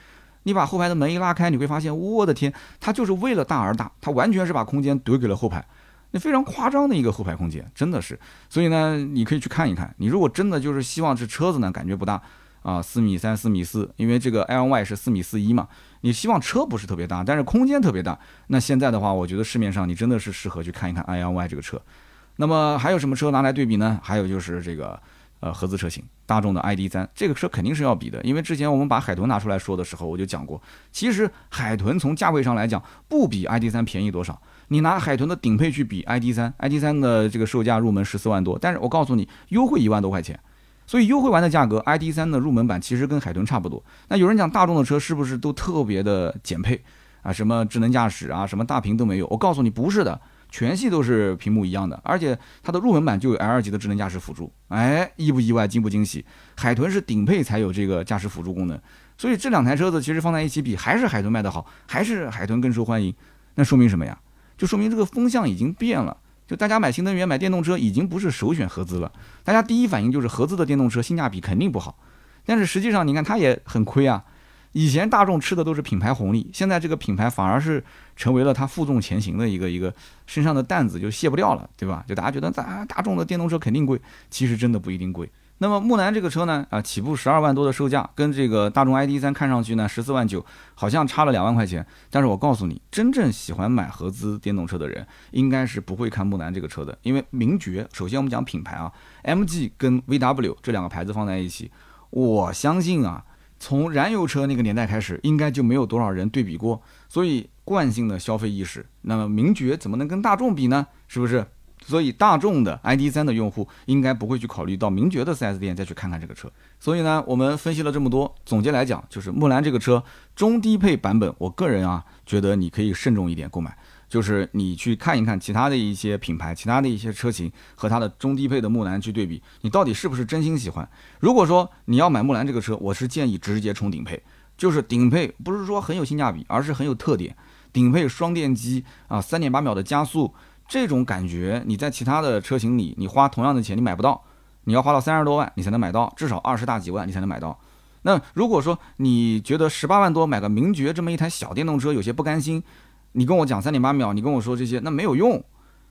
你把后排的门一拉开，你会发现，我的天，它就是为了大而大，它完全是把空间怼给了后排，那非常夸张的一个后排空间，真的是。所以呢，你可以去看一看。你如果真的就是希望这车子呢感觉不大啊，四米三、四米四，因为这个 L Y 是四米四一嘛，你希望车不是特别大，但是空间特别大，那现在的话，我觉得市面上你真的是适合去看一看 L Y 这个车。那么还有什么车拿来对比呢？还有就是这个。呃，合资车型，大众的 ID.3 这个车肯定是要比的，因为之前我们把海豚拿出来说的时候，我就讲过，其实海豚从价位上来讲不比 ID.3 便宜多少。你拿海豚的顶配去比 ID.3，ID.3 的这个售价入门十四万多，但是我告诉你，优惠一万多块钱，所以优惠完的价格，ID.3 的入门版其实跟海豚差不多。那有人讲大众的车是不是都特别的减配啊？什么智能驾驶啊，什么大屏都没有？我告诉你不是的。全系都是屏幕一样的，而且它的入门版就有 L 级的智能驾驶辅助。哎，意不意外，惊不惊喜？海豚是顶配才有这个驾驶辅助功能，所以这两台车子其实放在一起比，还是海豚卖得好，还是海豚更受欢迎。那说明什么呀？就说明这个风向已经变了，就大家买新能源、买电动车已经不是首选合资了，大家第一反应就是合资的电动车性价比肯定不好。但是实际上，你看它也很亏啊。以前大众吃的都是品牌红利，现在这个品牌反而是成为了它负重前行的一个一个身上的担子，就卸不掉了，对吧？就大家觉得咱大众的电动车肯定贵，其实真的不一定贵。那么木兰这个车呢，啊，起步十二万多的售价，跟这个大众 ID.3 看上去呢十四万九，好像差了两万块钱。但是我告诉你，真正喜欢买合资电动车的人，应该是不会看木兰这个车的，因为名爵，首先我们讲品牌啊，MG 跟 VW 这两个牌子放在一起，我相信啊。从燃油车那个年代开始，应该就没有多少人对比过，所以惯性的消费意识，那么名爵怎么能跟大众比呢？是不是？所以大众的 ID.3 的用户应该不会去考虑到名爵的 4S 店再去看看这个车。所以呢，我们分析了这么多，总结来讲，就是木兰这个车中低配版本，我个人啊觉得你可以慎重一点购买。就是你去看一看其他的一些品牌、其他的一些车型和它的中低配的木兰去对比，你到底是不是真心喜欢？如果说你要买木兰这个车，我是建议直接冲顶配，就是顶配不是说很有性价比，而是很有特点。顶配双电机啊，三点八秒的加速，这种感觉你在其他的车型里，你花同样的钱你买不到，你要花到三十多万你才能买到，至少二十大几万你才能买到。那如果说你觉得十八万多买个名爵这么一台小电动车有些不甘心。你跟我讲三点八秒，你跟我说这些，那没有用，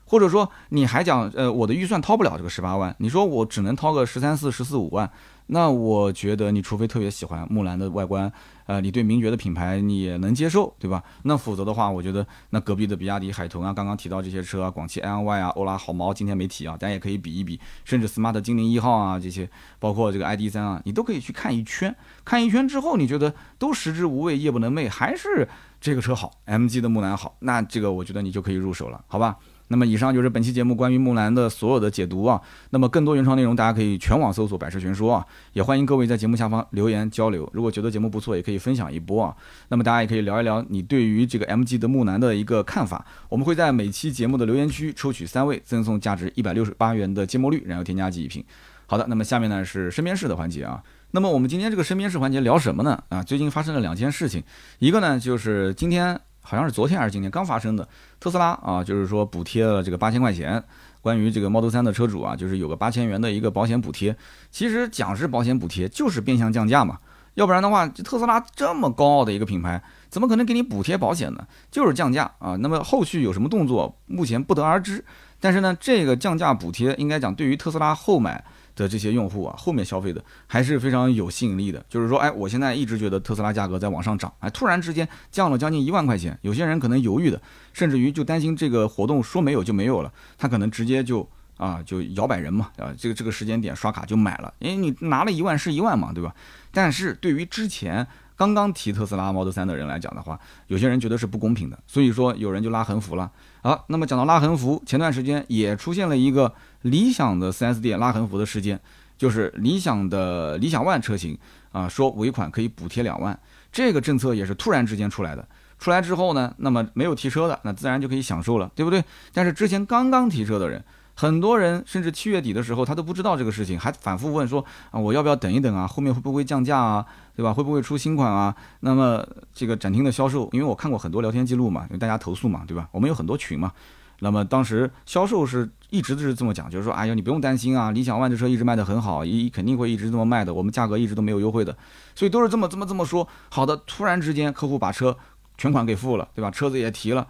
或者说你还讲，呃，我的预算掏不了这个十八万，你说我只能掏个十三四、十四五万，那我觉得你除非特别喜欢木兰的外观，呃，你对名爵的品牌你也能接受，对吧？那否则的话，我觉得那隔壁的比亚迪海豚啊，刚刚提到这些车啊，广汽埃安 Y 啊，欧拉好猫今天没提啊，咱也可以比一比，甚至 smart 精灵一号啊这些，包括这个 ID 三啊，你都可以去看一圈，看一圈之后，你觉得都食之无味，夜不能寐，还是？这个车好，MG 的木兰好，那这个我觉得你就可以入手了，好吧？那么以上就是本期节目关于木兰的所有的解读啊。那么更多原创内容，大家可以全网搜索“百车全说”啊。也欢迎各位在节目下方留言交流。如果觉得节目不错，也可以分享一波啊。那么大家也可以聊一聊你对于这个 MG 的木兰的一个看法。我们会在每期节目的留言区抽取三位，赠送价值一百六十八元的芥末绿燃油添加剂一瓶。好的，那么下面呢是身边事的环节啊。那么我们今天这个身边事环节聊什么呢？啊，最近发生了两件事情，一个呢就是今天。好像是昨天还是今天刚发生的，特斯拉啊，就是说补贴了这个八千块钱，关于这个 Model 3的车主啊，就是有个八千元的一个保险补贴。其实讲是保险补贴，就是变相降价嘛，要不然的话，特斯拉这么高傲的一个品牌，怎么可能给你补贴保险呢？就是降价啊。那么后续有什么动作，目前不得而知。但是呢，这个降价补贴应该讲对于特斯拉后买。的这些用户啊，后面消费的还是非常有吸引力的。就是说，哎，我现在一直觉得特斯拉价格在往上涨，哎，突然之间降了将近一万块钱，有些人可能犹豫的，甚至于就担心这个活动说没有就没有了，他可能直接就啊就摇摆人嘛，啊，这个这个时间点刷卡就买了，因为你拿了一万是一万嘛，对吧？但是对于之前刚刚提特斯拉 Model 3的人来讲的话，有些人觉得是不公平的，所以说有人就拉横幅了。好，那么讲到拉横幅，前段时间也出现了一个。理想的 4S 店拉横幅的事件，就是理想的理想 ONE 车型啊，说尾款可以补贴两万，这个政策也是突然之间出来的。出来之后呢，那么没有提车的，那自然就可以享受了，对不对？但是之前刚刚提车的人，很多人甚至七月底的时候他都不知道这个事情，还反复问说啊，我要不要等一等啊？后面会不会降价啊？对吧？会不会出新款啊？那么这个展厅的销售，因为我看过很多聊天记录嘛，因为大家投诉嘛，对吧？我们有很多群嘛。那么当时销售是一直都是这么讲，就是说，哎呀，你不用担心啊，理想 ONE 这车一直卖得很好，一肯定会一直这么卖的，我们价格一直都没有优惠的，所以都是这么这么这么说。好的，突然之间客户把车全款给付了，对吧？车子也提了，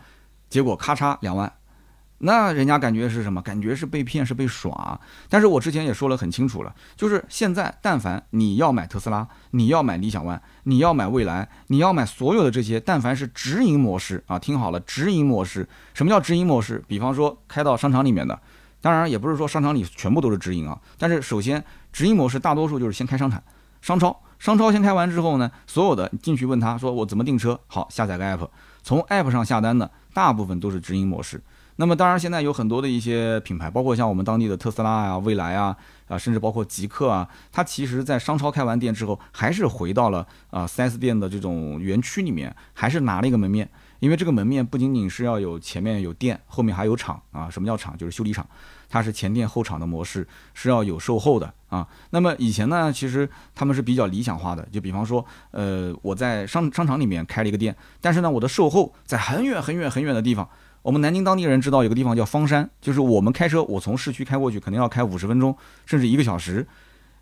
结果咔嚓两万。那人家感觉是什么？感觉是被骗，是被耍。但是我之前也说了很清楚了，就是现在，但凡你要买特斯拉，你要买理想 ONE，你要买蔚来，你要买所有的这些，但凡是直营模式啊，听好了，直营模式。什么叫直营模式？比方说开到商场里面的，当然也不是说商场里全部都是直营啊。但是首先，直营模式大多数就是先开商场、商超，商超先开完之后呢，所有的进去问他说我怎么订车？好，下载个 app，从 app 上下单的大部分都是直营模式。那么当然，现在有很多的一些品牌，包括像我们当地的特斯拉啊、蔚来啊，啊，甚至包括极客啊，它其实在商超开完店之后，还是回到了啊 4S 店的这种园区里面，还是拿了一个门面。因为这个门面不仅仅是要有前面有店，后面还有厂啊。什么叫厂？就是修理厂，它是前店后厂的模式，是要有售后的啊。那么以前呢，其实他们是比较理想化的，就比方说，呃，我在商商场里面开了一个店，但是呢，我的售后在很远很远很远的地方。我们南京当地人知道有个地方叫方山，就是我们开车，我从市区开过去肯定要开五十分钟，甚至一个小时。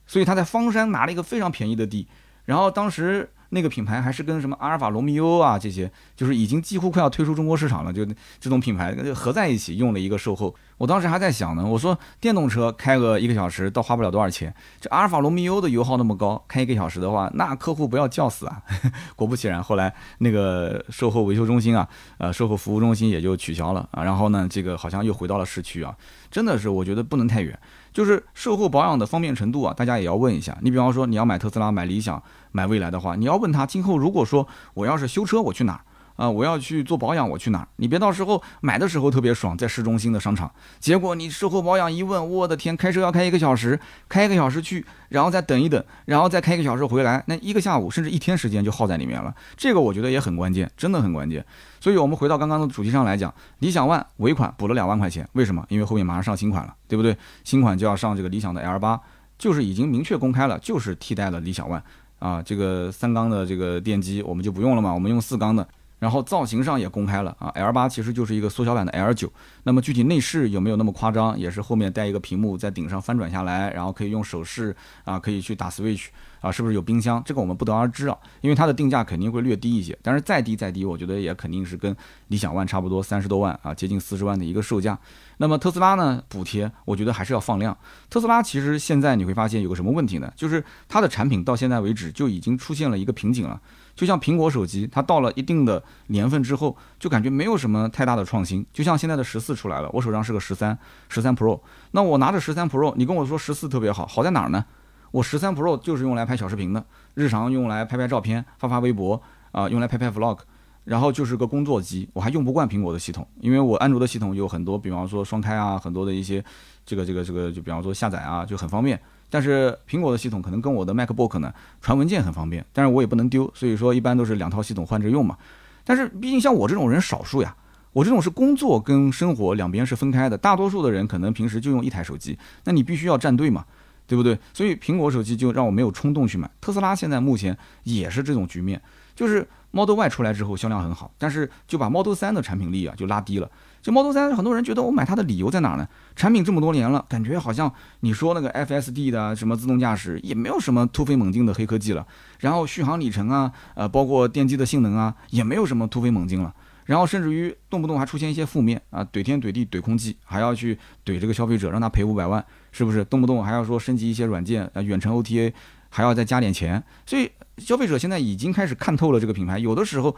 所以他在方山拿了一个非常便宜的地，然后当时。那个品牌还是跟什么阿尔法罗密欧啊这些，就是已经几乎快要退出中国市场了，就这种品牌合在一起用了一个售后。我当时还在想呢，我说电动车开个一个小时倒花不了多少钱，这阿尔法罗密欧的油耗那么高，开一个小时的话，那客户不要叫死啊！果不其然，后来那个售后维修中心啊，呃，售后服务中心也就取消了啊。然后呢，这个好像又回到了市区啊，真的是我觉得不能太远。就是售后保养的方便程度啊，大家也要问一下。你比方说你要买特斯拉、买理想、买蔚来的话，你要问他今后如果说我要是修车，我去哪？啊，我要去做保养，我去哪儿？你别到时候买的时候特别爽，在市中心的商场，结果你售后保养一问，我的天，开车要开一个小时，开一个小时去，然后再等一等，然后再开一个小时回来，那一个下午甚至一天时间就耗在里面了。这个我觉得也很关键，真的很关键。所以我们回到刚刚的主题上来讲，理想 ONE 尾款补了两万块钱，为什么？因为后面马上上新款了，对不对？新款就要上这个理想的 L 八，就是已经明确公开了，就是替代了理想 ONE 啊，这个三缸的这个电机我们就不用了嘛，我们用四缸的。然后造型上也公开了啊，L 八其实就是一个缩小版的 L 九。那么具体内饰有没有那么夸张？也是后面带一个屏幕在顶上翻转下来，然后可以用手势啊，可以去打 Switch 啊，是不是有冰箱？这个我们不得而知啊，因为它的定价肯定会略低一些。但是再低再低，我觉得也肯定是跟理想 ONE 差不多，三十多万啊，接近四十万的一个售价。那么特斯拉呢，补贴我觉得还是要放量。特斯拉其实现在你会发现有个什么问题呢？就是它的产品到现在为止就已经出现了一个瓶颈了。就像苹果手机，它到了一定的年份之后，就感觉没有什么太大的创新。就像现在的十四出来了，我手上是个十三，十三 Pro。那我拿着十三 Pro，你跟我说十四特别好，好在哪儿呢？我十三 Pro 就是用来拍小视频的，日常用来拍拍照片、发发微博啊，用来拍拍 Vlog，然后就是个工作机。我还用不惯苹果的系统，因为我安卓的系统有很多，比方说双开啊，很多的一些这个这个这个，就比方说下载啊，就很方便。但是苹果的系统可能跟我的 MacBook 呢传文件很方便，但是我也不能丢，所以说一般都是两套系统换着用嘛。但是毕竟像我这种人少数呀，我这种是工作跟生活两边是分开的，大多数的人可能平时就用一台手机，那你必须要站队嘛，对不对？所以苹果手机就让我没有冲动去买。特斯拉现在目前也是这种局面，就是 Model Y 出来之后销量很好，但是就把 Model 3的产品力啊就拉低了。就 Model 3很多人觉得我买它的理由在哪呢？产品这么多年了，感觉好像你说那个 FSD 的什么自动驾驶也没有什么突飞猛进的黑科技了，然后续航里程啊，呃，包括电机的性能啊，也没有什么突飞猛进了，然后甚至于动不动还出现一些负面啊，怼天怼地怼空气，还要去怼这个消费者，让他赔五百万，是不是？动不动还要说升级一些软件啊，远程 OTA 还要再加点钱，所以消费者现在已经开始看透了这个品牌，有的时候。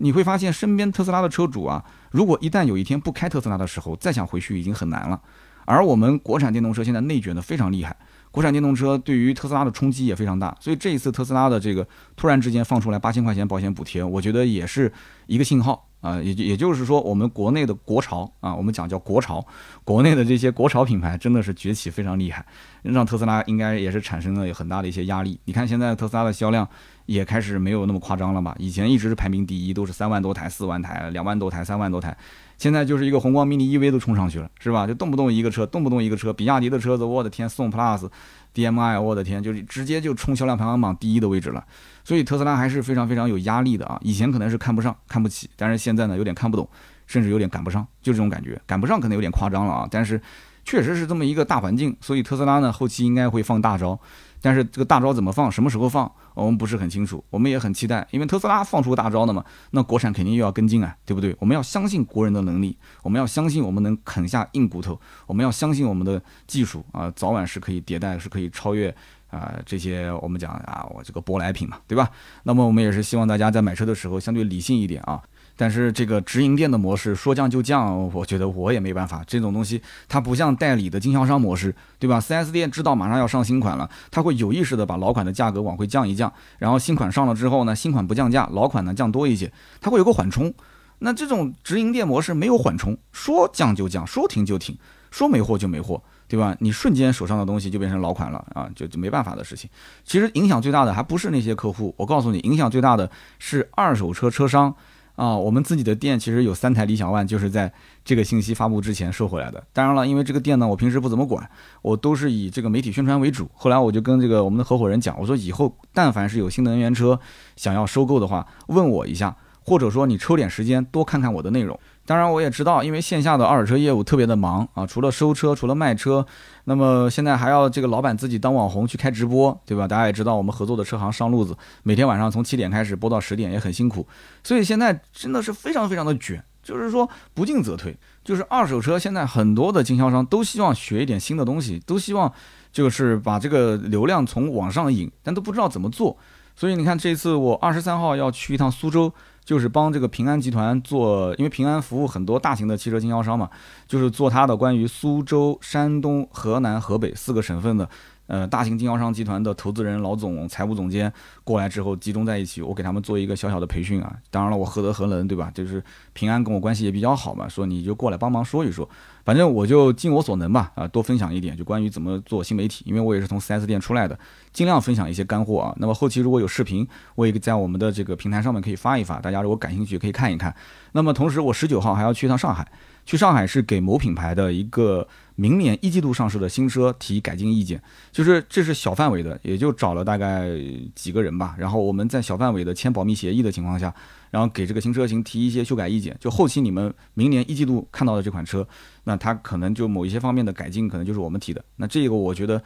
你会发现，身边特斯拉的车主啊，如果一旦有一天不开特斯拉的时候，再想回去已经很难了。而我们国产电动车现在内卷的非常厉害，国产电动车对于特斯拉的冲击也非常大。所以这一次特斯拉的这个突然之间放出来八千块钱保险补贴，我觉得也是一个信号啊，也也就是说，我们国内的国潮啊，我们讲叫国潮，国内的这些国潮品牌真的是崛起非常厉害，让特斯拉应该也是产生了很大的一些压力。你看现在特斯拉的销量。也开始没有那么夸张了吧？以前一直是排名第一，都是三万多台、四万台、两万多台、三万多台，现在就是一个宏光 mini EV 都冲上去了，是吧？就动不动一个车，动不动一个车，比亚迪的车子，我的天，宋 Plus、DMI，我的天，就是直接就冲销量排行榜第一的位置了。所以特斯拉还是非常非常有压力的啊！以前可能是看不上、看不起，但是现在呢，有点看不懂，甚至有点赶不上，就这种感觉。赶不上可能有点夸张了啊，但是确实是这么一个大环境，所以特斯拉呢，后期应该会放大招。但是这个大招怎么放，什么时候放，我们不是很清楚。我们也很期待，因为特斯拉放出大招的嘛，那国产肯定又要跟进啊，对不对？我们要相信国人的能力，我们要相信我们能啃下硬骨头，我们要相信我们的技术啊，早晚是可以迭代，是可以超越啊这些我们讲啊我这个舶来品嘛，对吧？那么我们也是希望大家在买车的时候相对理性一点啊。但是这个直营店的模式说降就降，我觉得我也没办法。这种东西它不像代理的经销商模式，对吧？4S 店知道马上要上新款了，他会有意识的把老款的价格往回降一降，然后新款上了之后呢，新款不降价，老款呢降多一些，它会有个缓冲。那这种直营店模式没有缓冲，说降就降，说停就停，说没货就没货，对吧？你瞬间手上的东西就变成老款了啊，就就没办法的事情。其实影响最大的还不是那些客户，我告诉你，影响最大的是二手车车商。啊，我们自己的店其实有三台理想 ONE，就是在这个信息发布之前收回来的。当然了，因为这个店呢，我平时不怎么管，我都是以这个媒体宣传为主。后来我就跟这个我们的合伙人讲，我说以后但凡是有新能源车想要收购的话，问我一下，或者说你抽点时间多看看我的内容。当然，我也知道，因为线下的二手车业务特别的忙啊，除了收车，除了卖车，那么现在还要这个老板自己当网红去开直播，对吧？大家也知道，我们合作的车行上路子，每天晚上从七点开始播到十点，也很辛苦，所以现在真的是非常非常的卷，就是说不进则退，就是二手车现在很多的经销商都希望学一点新的东西，都希望就是把这个流量从网上引，但都不知道怎么做，所以你看这次我二十三号要去一趟苏州。就是帮这个平安集团做，因为平安服务很多大型的汽车经销商嘛，就是做他的关于苏州、山东、河南、河北四个省份的。呃，大型经销商集团的投资人、老总、财务总监过来之后，集中在一起，我给他们做一个小小的培训啊。当然了，我何德何能，对吧？就是平安跟我关系也比较好嘛，说你就过来帮忙说一说，反正我就尽我所能吧，啊，多分享一点，就关于怎么做新媒体，因为我也是从 4S 店出来的，尽量分享一些干货啊。那么后期如果有视频，我也在我们的这个平台上面可以发一发，大家如果感兴趣可以看一看。那么同时，我十九号还要去一趟上海，去上海是给某品牌的一个。明年一季度上市的新车提改进意见，就是这是小范围的，也就找了大概几个人吧。然后我们在小范围的签保密协议的情况下，然后给这个新车型提一些修改意见。就后期你们明年一季度看到的这款车，那它可能就某一些方面的改进，可能就是我们提的。那这个我觉得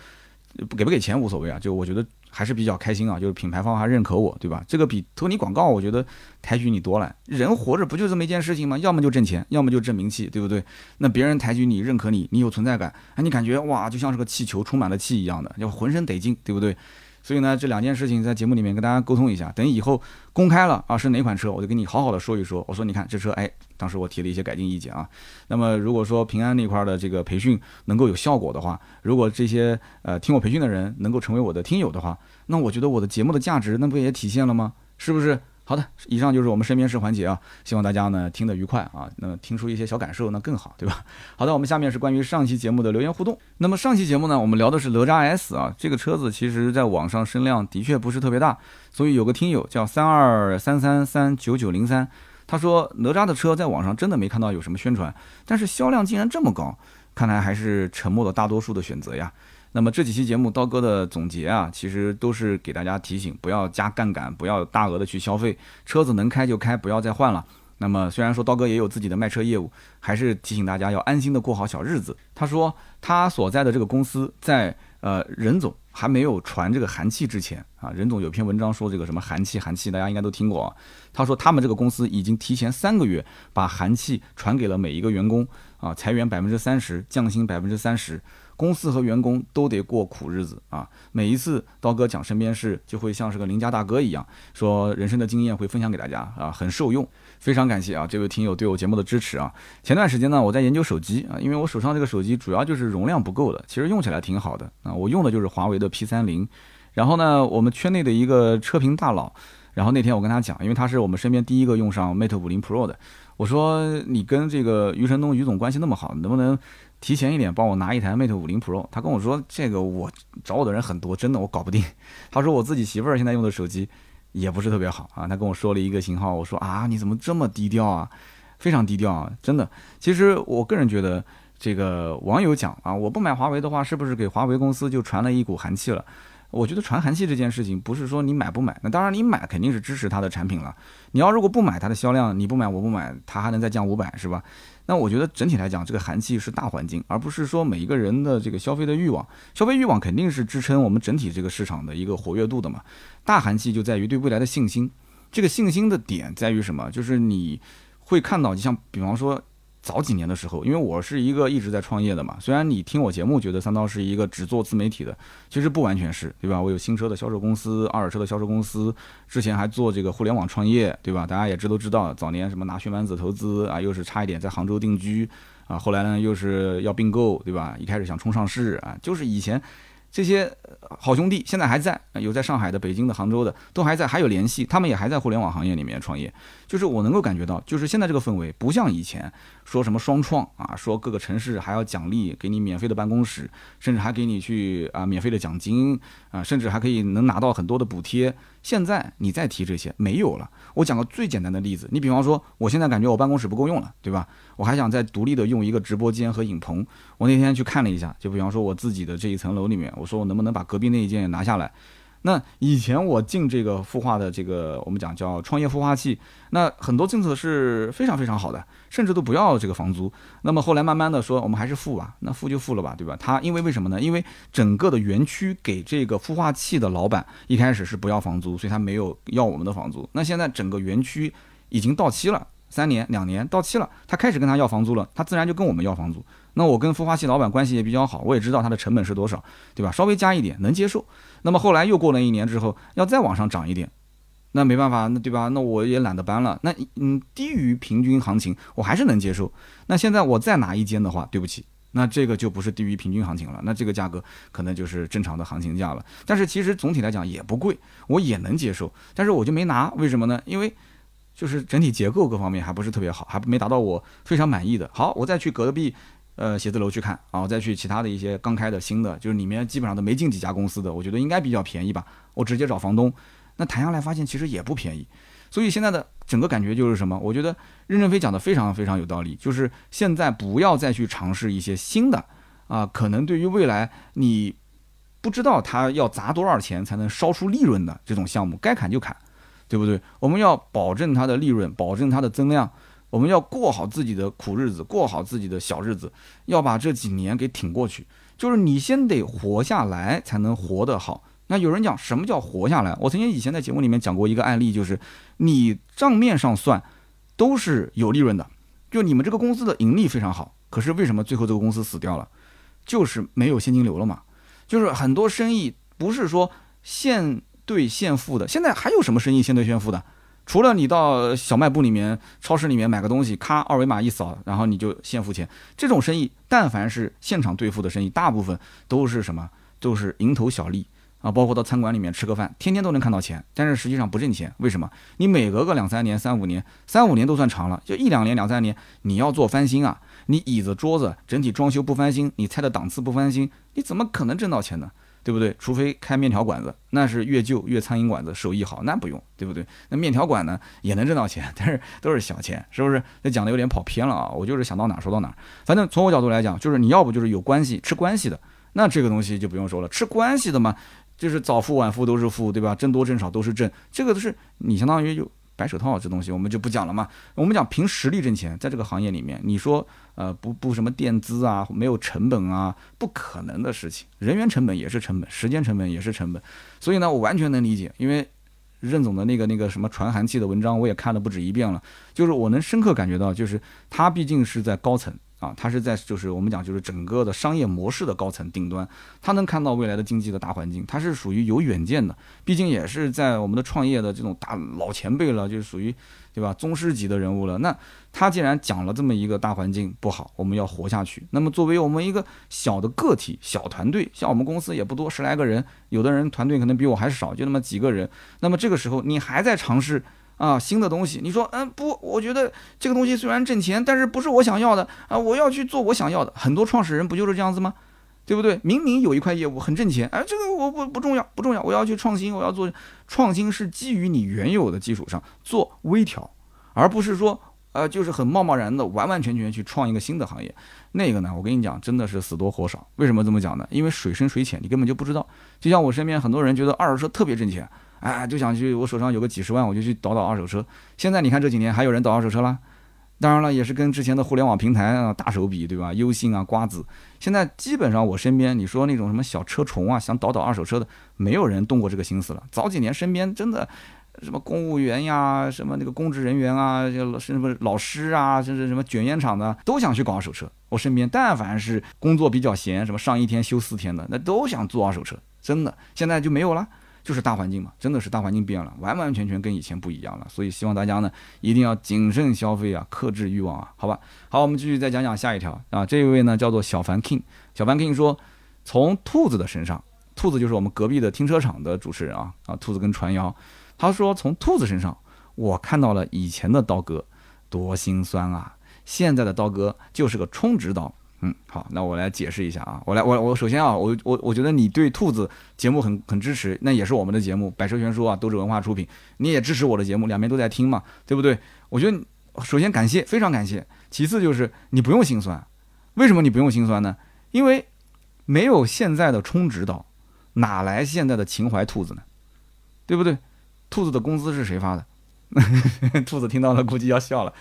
给不给钱无所谓啊，就我觉得。还是比较开心啊，就是品牌方还认可我，对吧？这个比投你广告，我觉得抬举你多了。人活着不就这么一件事情吗？要么就挣钱，要么就挣名气，对不对？那别人抬举你、认可你，你有存在感，哎，你感觉哇，就像是个气球充满了气一样的，就浑身得劲，对不对？所以呢，这两件事情在节目里面跟大家沟通一下，等以后公开了啊，是哪款车，我就跟你好好的说一说。我说，你看这车，哎，当时我提了一些改进意见啊。那么如果说平安那块的这个培训能够有效果的话，如果这些呃听我培训的人能够成为我的听友的话，那我觉得我的节目的价值，那不也体现了吗？是不是？好的，以上就是我们身边事环节啊，希望大家呢听得愉快啊，那听出一些小感受那更好，对吧？好的，我们下面是关于上期节目的留言互动。那么上期节目呢，我们聊的是哪吒 S 啊，这个车子其实在网上声量的确不是特别大，所以有个听友叫三二三三三九九零三，他说哪吒的车在网上真的没看到有什么宣传，但是销量竟然这么高，看来还是沉默的大多数的选择呀。那么这几期节目刀哥的总结啊，其实都是给大家提醒，不要加杠杆，不要大额的去消费，车子能开就开，不要再换了。那么虽然说刀哥也有自己的卖车业务，还是提醒大家要安心的过好小日子。他说他所在的这个公司在呃任总还没有传这个寒气之前啊，任总有篇文章说这个什么寒气寒气，大家应该都听过啊。他说他们这个公司已经提前三个月把寒气传给了每一个员工啊，裁员百分之三十，降薪百分之三十。公司和员工都得过苦日子啊！每一次刀哥讲身边事，就会像是个邻家大哥一样，说人生的经验会分享给大家啊，很受用。非常感谢啊，这位听友对我节目的支持啊。前段时间呢，我在研究手机啊，因为我手上这个手机主要就是容量不够的，其实用起来挺好的啊。我用的就是华为的 P 三零。然后呢，我们圈内的一个车评大佬，然后那天我跟他讲，因为他是我们身边第一个用上 Mate 五零 Pro 的，我说你跟这个余承东余总关系那么好，能不能？提前一点帮我拿一台 Mate 五零 Pro，他跟我说这个我找我的人很多，真的我搞不定。他说我自己媳妇儿现在用的手机也不是特别好啊。他跟我说了一个型号，我说啊你怎么这么低调啊？非常低调啊，真的。其实我个人觉得，这个网友讲啊，我不买华为的话，是不是给华为公司就传了一股寒气了？我觉得传寒气这件事情不是说你买不买，那当然你买肯定是支持它的产品了。你要如果不买它的销量，你不买我不买，它还能再降五百是吧？那我觉得整体来讲，这个寒气是大环境，而不是说每一个人的这个消费的欲望。消费欲望肯定是支撑我们整体这个市场的一个活跃度的嘛。大寒气就在于对未来的信心，这个信心的点在于什么？就是你会看到，就像比方说。早几年的时候，因为我是一个一直在创业的嘛，虽然你听我节目觉得三刀是一个只做自媒体的，其实不完全是，对吧？我有新车的销售公司、二手车的销售公司，之前还做这个互联网创业，对吧？大家也知都知道，早年什么拿血丸子投资啊，又是差一点在杭州定居啊，后来呢又是要并购，对吧？一开始想冲上市啊，就是以前。这些好兄弟现在还在，有在上海的、北京的、杭州的都还在，还有联系，他们也还在互联网行业里面创业。就是我能够感觉到，就是现在这个氛围不像以前说什么双创啊，说各个城市还要奖励，给你免费的办公室，甚至还给你去啊免费的奖金啊，甚至还可以能拿到很多的补贴。现在你再提这些没有了。我讲个最简单的例子，你比方说，我现在感觉我办公室不够用了，对吧？我还想再独立的用一个直播间和影棚。我那天去看了一下，就比方说我自己的这一层楼里面，我说我能不能把隔壁那一间也拿下来？那以前我进这个孵化的这个我们讲叫创业孵化器，那很多政策是非常非常好的，甚至都不要这个房租。那么后来慢慢的说，我们还是付吧，那付就付了吧，对吧？他因为为什么呢？因为整个的园区给这个孵化器的老板一开始是不要房租，所以他没有要我们的房租。那现在整个园区已经到期了，三年两年到期了，他开始跟他要房租了，他自然就跟我们要房租。那我跟孵化器老板关系也比较好，我也知道它的成本是多少，对吧？稍微加一点能接受。那么后来又过了一年之后，要再往上涨一点，那没办法，那对吧？那我也懒得搬了。那嗯，低于平均行情我还是能接受。那现在我再拿一间的话，对不起，那这个就不是低于平均行情了，那这个价格可能就是正常的行情价了。但是其实总体来讲也不贵，我也能接受。但是我就没拿，为什么呢？因为就是整体结构各方面还不是特别好，还没达到我非常满意的。好，我再去隔壁。呃，写字楼去看，然后再去其他的一些刚开的新的，就是里面基本上都没进几家公司的，我觉得应该比较便宜吧。我直接找房东，那谈下来发现其实也不便宜。所以现在的整个感觉就是什么？我觉得任正非讲的非常非常有道理，就是现在不要再去尝试一些新的啊，可能对于未来你不知道他要砸多少钱才能烧出利润的这种项目，该砍就砍，对不对？我们要保证它的利润，保证它的增量。我们要过好自己的苦日子，过好自己的小日子，要把这几年给挺过去。就是你先得活下来，才能活得好。那有人讲什么叫活下来？我曾经以前在节目里面讲过一个案例，就是你账面上算都是有利润的，就你们这个公司的盈利非常好，可是为什么最后这个公司死掉了？就是没有现金流了嘛。就是很多生意不是说现兑现付的，现在还有什么生意现兑现付的？除了你到小卖部里面、超市里面买个东西，咔，二维码一扫，然后你就现付钱。这种生意，但凡是现场兑付的生意，大部分都是什么？都是蝇头小利啊！包括到餐馆里面吃个饭，天天都能看到钱，但是实际上不挣钱。为什么？你每隔个两三年、三五年、三五年都算长了，就一两年、两三年，你要做翻新啊！你椅子、桌子整体装修不翻新，你菜的档次不翻新，你怎么可能挣到钱呢？对不对？除非开面条馆子，那是越旧越苍蝇馆子，手艺好，那不用，对不对？那面条馆呢也能挣到钱，但是都是小钱，是不是？那讲的有点跑偏了啊！我就是想到哪说到哪。反正从我角度来讲，就是你要不就是有关系吃关系的，那这个东西就不用说了，吃关系的嘛，就是早付晚付都是付，对吧？挣多挣少都是挣，这个都是你相当于就。白手套这东西我们就不讲了嘛。我们讲凭实力挣钱，在这个行业里面，你说呃不不什么垫资啊，没有成本啊，不可能的事情。人员成本也是成本，时间成本也是成本。所以呢，我完全能理解，因为任总的那个那个什么传寒气的文章，我也看了不止一遍了。就是我能深刻感觉到，就是他毕竟是在高层。啊，他是在就是我们讲就是整个的商业模式的高层顶端，他能看到未来的经济的大环境，他是属于有远见的，毕竟也是在我们的创业的这种大老前辈了，就是属于对吧宗师级的人物了。那他既然讲了这么一个大环境不好，我们要活下去，那么作为我们一个小的个体小团队，像我们公司也不多，十来个人，有的人团队可能比我还少，就那么几个人，那么这个时候你还在尝试。啊，新的东西，你说，嗯，不，我觉得这个东西虽然挣钱，但是不是我想要的啊，我要去做我想要的。很多创始人不就是这样子吗？对不对？明明有一块业务很挣钱，哎，这个我不不重要，不重要，我要去创新，我要做创新，是基于你原有的基础上做微调，而不是说，呃，就是很贸贸然的完完全全去创一个新的行业。那个呢，我跟你讲，真的是死多活少。为什么这么讲呢？因为水深水浅，你根本就不知道。就像我身边很多人觉得二手车特别挣钱。哎，就想去，我手上有个几十万，我就去倒倒二手车。现在你看这几年还有人倒二手车啦，当然了，也是跟之前的互联网平台啊大手笔，对吧？优信啊、瓜子，现在基本上我身边你说那种什么小车虫啊，想倒倒二手车的，没有人动过这个心思了。早几年身边真的什么公务员呀、什么那个公职人员啊、什么老师啊，甚至什么卷烟厂的，都想去搞二手车。我身边但凡是工作比较闲，什么上一天休四天的，那都想做二手车，真的，现在就没有了。就是大环境嘛，真的是大环境变了，完完全全跟以前不一样了。所以希望大家呢一定要谨慎消费啊，克制欲望啊，好吧？好，我们继续再讲讲下一条啊。这一位呢叫做小凡 king，小凡 king 说，从兔子的身上，兔子就是我们隔壁的停车场的主持人啊啊，兔子跟传谣，他说从兔子身上我看到了以前的刀哥多心酸啊，现在的刀哥就是个充值刀嗯，好，那我来解释一下啊，我来我我首先啊，我我我觉得你对兔子节目很很支持，那也是我们的节目《百车全说》啊，都是文化出品，你也支持我的节目，两边都在听嘛，对不对？我觉得首先感谢，非常感谢。其次就是你不用心酸，为什么你不用心酸呢？因为没有现在的充值岛，哪来现在的情怀兔子呢？对不对？兔子的工资是谁发的？兔子听到了估计要笑了，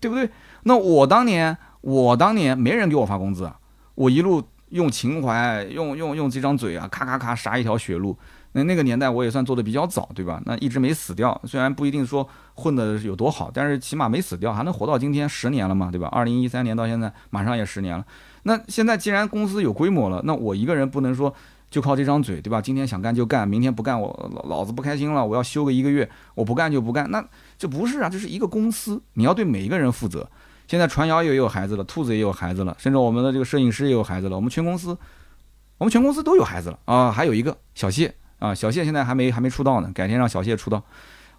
对不对？那我当年。我当年没人给我发工资啊，我一路用情怀，用用用这张嘴啊，咔咔咔杀一条血路。那那个年代我也算做的比较早，对吧？那一直没死掉，虽然不一定说混的有多好，但是起码没死掉，还能活到今天十年了嘛，对吧？二零一三年到现在马上也十年了。那现在既然公司有规模了，那我一个人不能说就靠这张嘴，对吧？今天想干就干，明天不干我老老子不开心了，我要休个一个月，我不干就不干，那这不是啊，这是一个公司，你要对每一个人负责。现在传谣也有孩子了，兔子也有孩子了，甚至我们的这个摄影师也有孩子了。我们全公司，我们全公司都有孩子了啊！还有一个小谢啊，小谢现在还没还没出道呢，改天让小谢出道。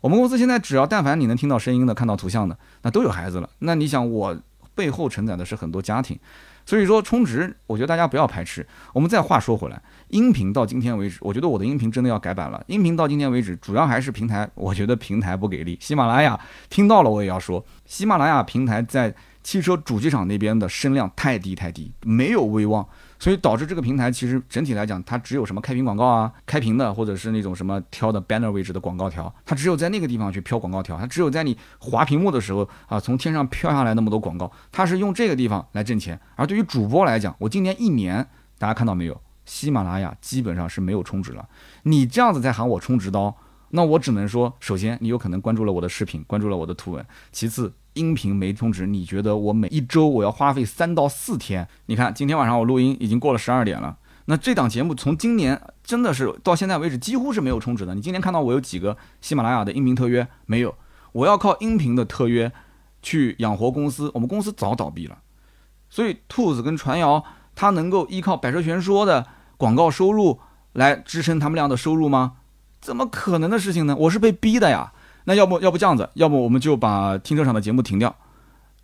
我们公司现在只要但凡你能听到声音的、看到图像的，那都有孩子了。那你想，我背后承载的是很多家庭，所以说充值，我觉得大家不要排斥。我们再话说回来。音频到今天为止，我觉得我的音频真的要改版了。音频到今天为止，主要还是平台，我觉得平台不给力。喜马拉雅听到了，我也要说，喜马拉雅平台在汽车主机厂那边的声量太低太低，没有威望，所以导致这个平台其实整体来讲，它只有什么开屏广告啊，开屏的或者是那种什么挑的 banner 位置的广告条，它只有在那个地方去飘广告条，它只有在你滑屏幕的时候啊，从天上飘下来那么多广告，它是用这个地方来挣钱。而对于主播来讲，我今年一年，大家看到没有？喜马拉雅基本上是没有充值了，你这样子在喊我充值刀，那我只能说，首先你有可能关注了我的视频，关注了我的图文，其次音频没充值，你觉得我每一周我要花费三到四天？你看今天晚上我录音已经过了十二点了，那这档节目从今年真的是到现在为止几乎是没有充值的。你今天看到我有几个喜马拉雅的音频特约没有？我要靠音频的特约去养活公司，我们公司早倒闭了。所以兔子跟传谣，它能够依靠百车全说的。广告收入来支撑他们俩的收入吗？怎么可能的事情呢？我是被逼的呀。那要不要不这样子？要不我们就把停车场的节目停掉，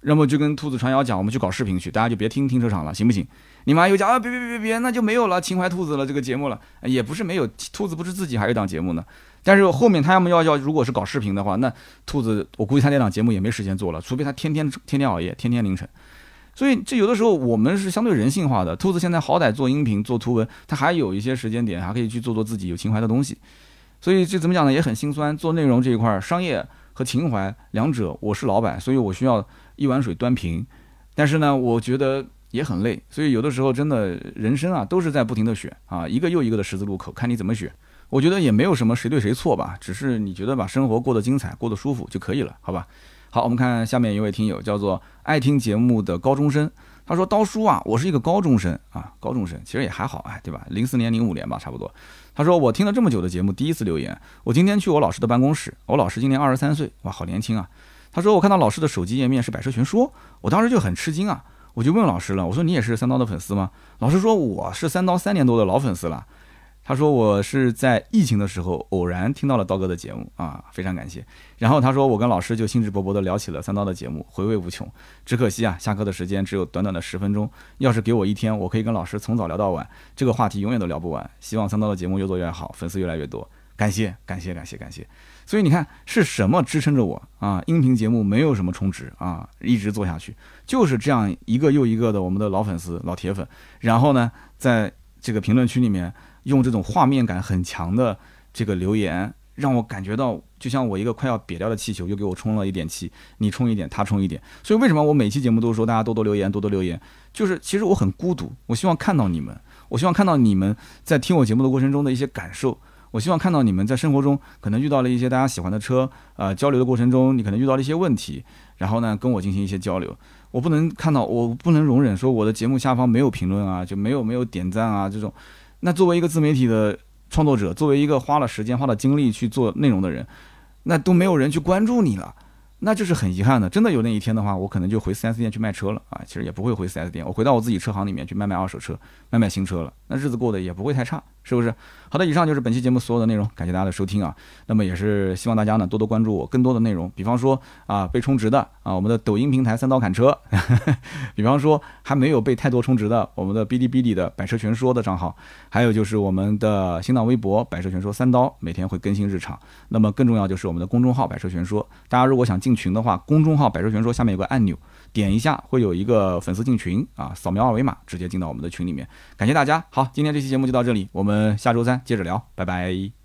要么就跟兔子传谣讲，我们去搞视频去，大家就别听停车场了，行不行？你妈又讲啊，别别别别别，那就没有了情怀兔子了这个节目了。也不是没有，兔子不是自己还有一档节目呢。但是后面他要么要要，如果是搞视频的话，那兔子我估计他那档节目也没时间做了，除非他天天天天熬夜，天天凌晨。所以这有的时候我们是相对人性化的。兔子现在好歹做音频、做图文，他还有一些时间点，还可以去做做自己有情怀的东西。所以这怎么讲呢？也很心酸。做内容这一块，商业和情怀两者，我是老板，所以我需要一碗水端平。但是呢，我觉得也很累。所以有的时候真的人生啊，都是在不停的选啊，一个又一个的十字路口，看你怎么选。我觉得也没有什么谁对谁错吧，只是你觉得把生活过得精彩、过得舒服就可以了，好吧？好，我们看下面一位听友叫做爱听节目的高中生，他说：“刀叔啊，我是一个高中生啊，高中生其实也还好哎，对吧？零四年、零五年吧，差不多。”他说：“我听了这么久的节目，第一次留言。我今天去我老师的办公室，我老师今年二十三岁，哇，好年轻啊。”他说：“我看到老师的手机页面是百车全说，我当时就很吃惊啊，我就问老师了，我说你也是三刀的粉丝吗？老师说我是三刀三年多的老粉丝了。”他说我是在疫情的时候偶然听到了刀哥的节目啊，非常感谢。然后他说我跟老师就兴致勃勃地聊起了三刀的节目，回味无穷。只可惜啊，下课的时间只有短短的十分钟。要是给我一天，我可以跟老师从早聊到晚，这个话题永远都聊不完。希望三刀的节目越做越好，粉丝越来越多。感谢感谢感谢感谢。所以你看是什么支撑着我啊？音频节目没有什么充值啊，一直做下去，就是这样一个又一个的我们的老粉丝、老铁粉。然后呢，在这个评论区里面。用这种画面感很强的这个留言，让我感觉到就像我一个快要瘪掉的气球，又给我充了一点气。你充一点，他充一点。所以为什么我每期节目都说大家多多留言，多多留言？就是其实我很孤独，我希望看到你们，我希望看到你们在听我节目的过程中的一些感受。我希望看到你们在生活中可能遇到了一些大家喜欢的车，呃，交流的过程中你可能遇到了一些问题，然后呢跟我进行一些交流。我不能看到，我不能容忍说我的节目下方没有评论啊，就没有没有点赞啊这种。那作为一个自媒体的创作者，作为一个花了时间、花了精力去做内容的人，那都没有人去关注你了，那就是很遗憾的。真的有那一天的话，我可能就回 4S 店去卖车了啊！其实也不会回 4S 店，我回到我自己车行里面去卖卖二手车、卖卖新车了。那日子过得也不会太差是不是？好的，以上就是本期节目所有的内容，感谢大家的收听啊。那么也是希望大家呢多多关注我更多的内容，比方说啊被充值的啊我们的抖音平台三刀砍车，比方说还没有被太多充值的我们的哔哩哔哩的百车全说的账号，还有就是我们的新浪微博百车全说三刀，每天会更新日常。那么更重要就是我们的公众号百车全说，大家如果想进群的话，公众号百车全说下面有个按钮，点一下会有一个粉丝进群啊，扫描二维码直接进到我们的群里面。感谢大家，好，今天这期节目就到这里，我们下周三。接着聊，拜拜。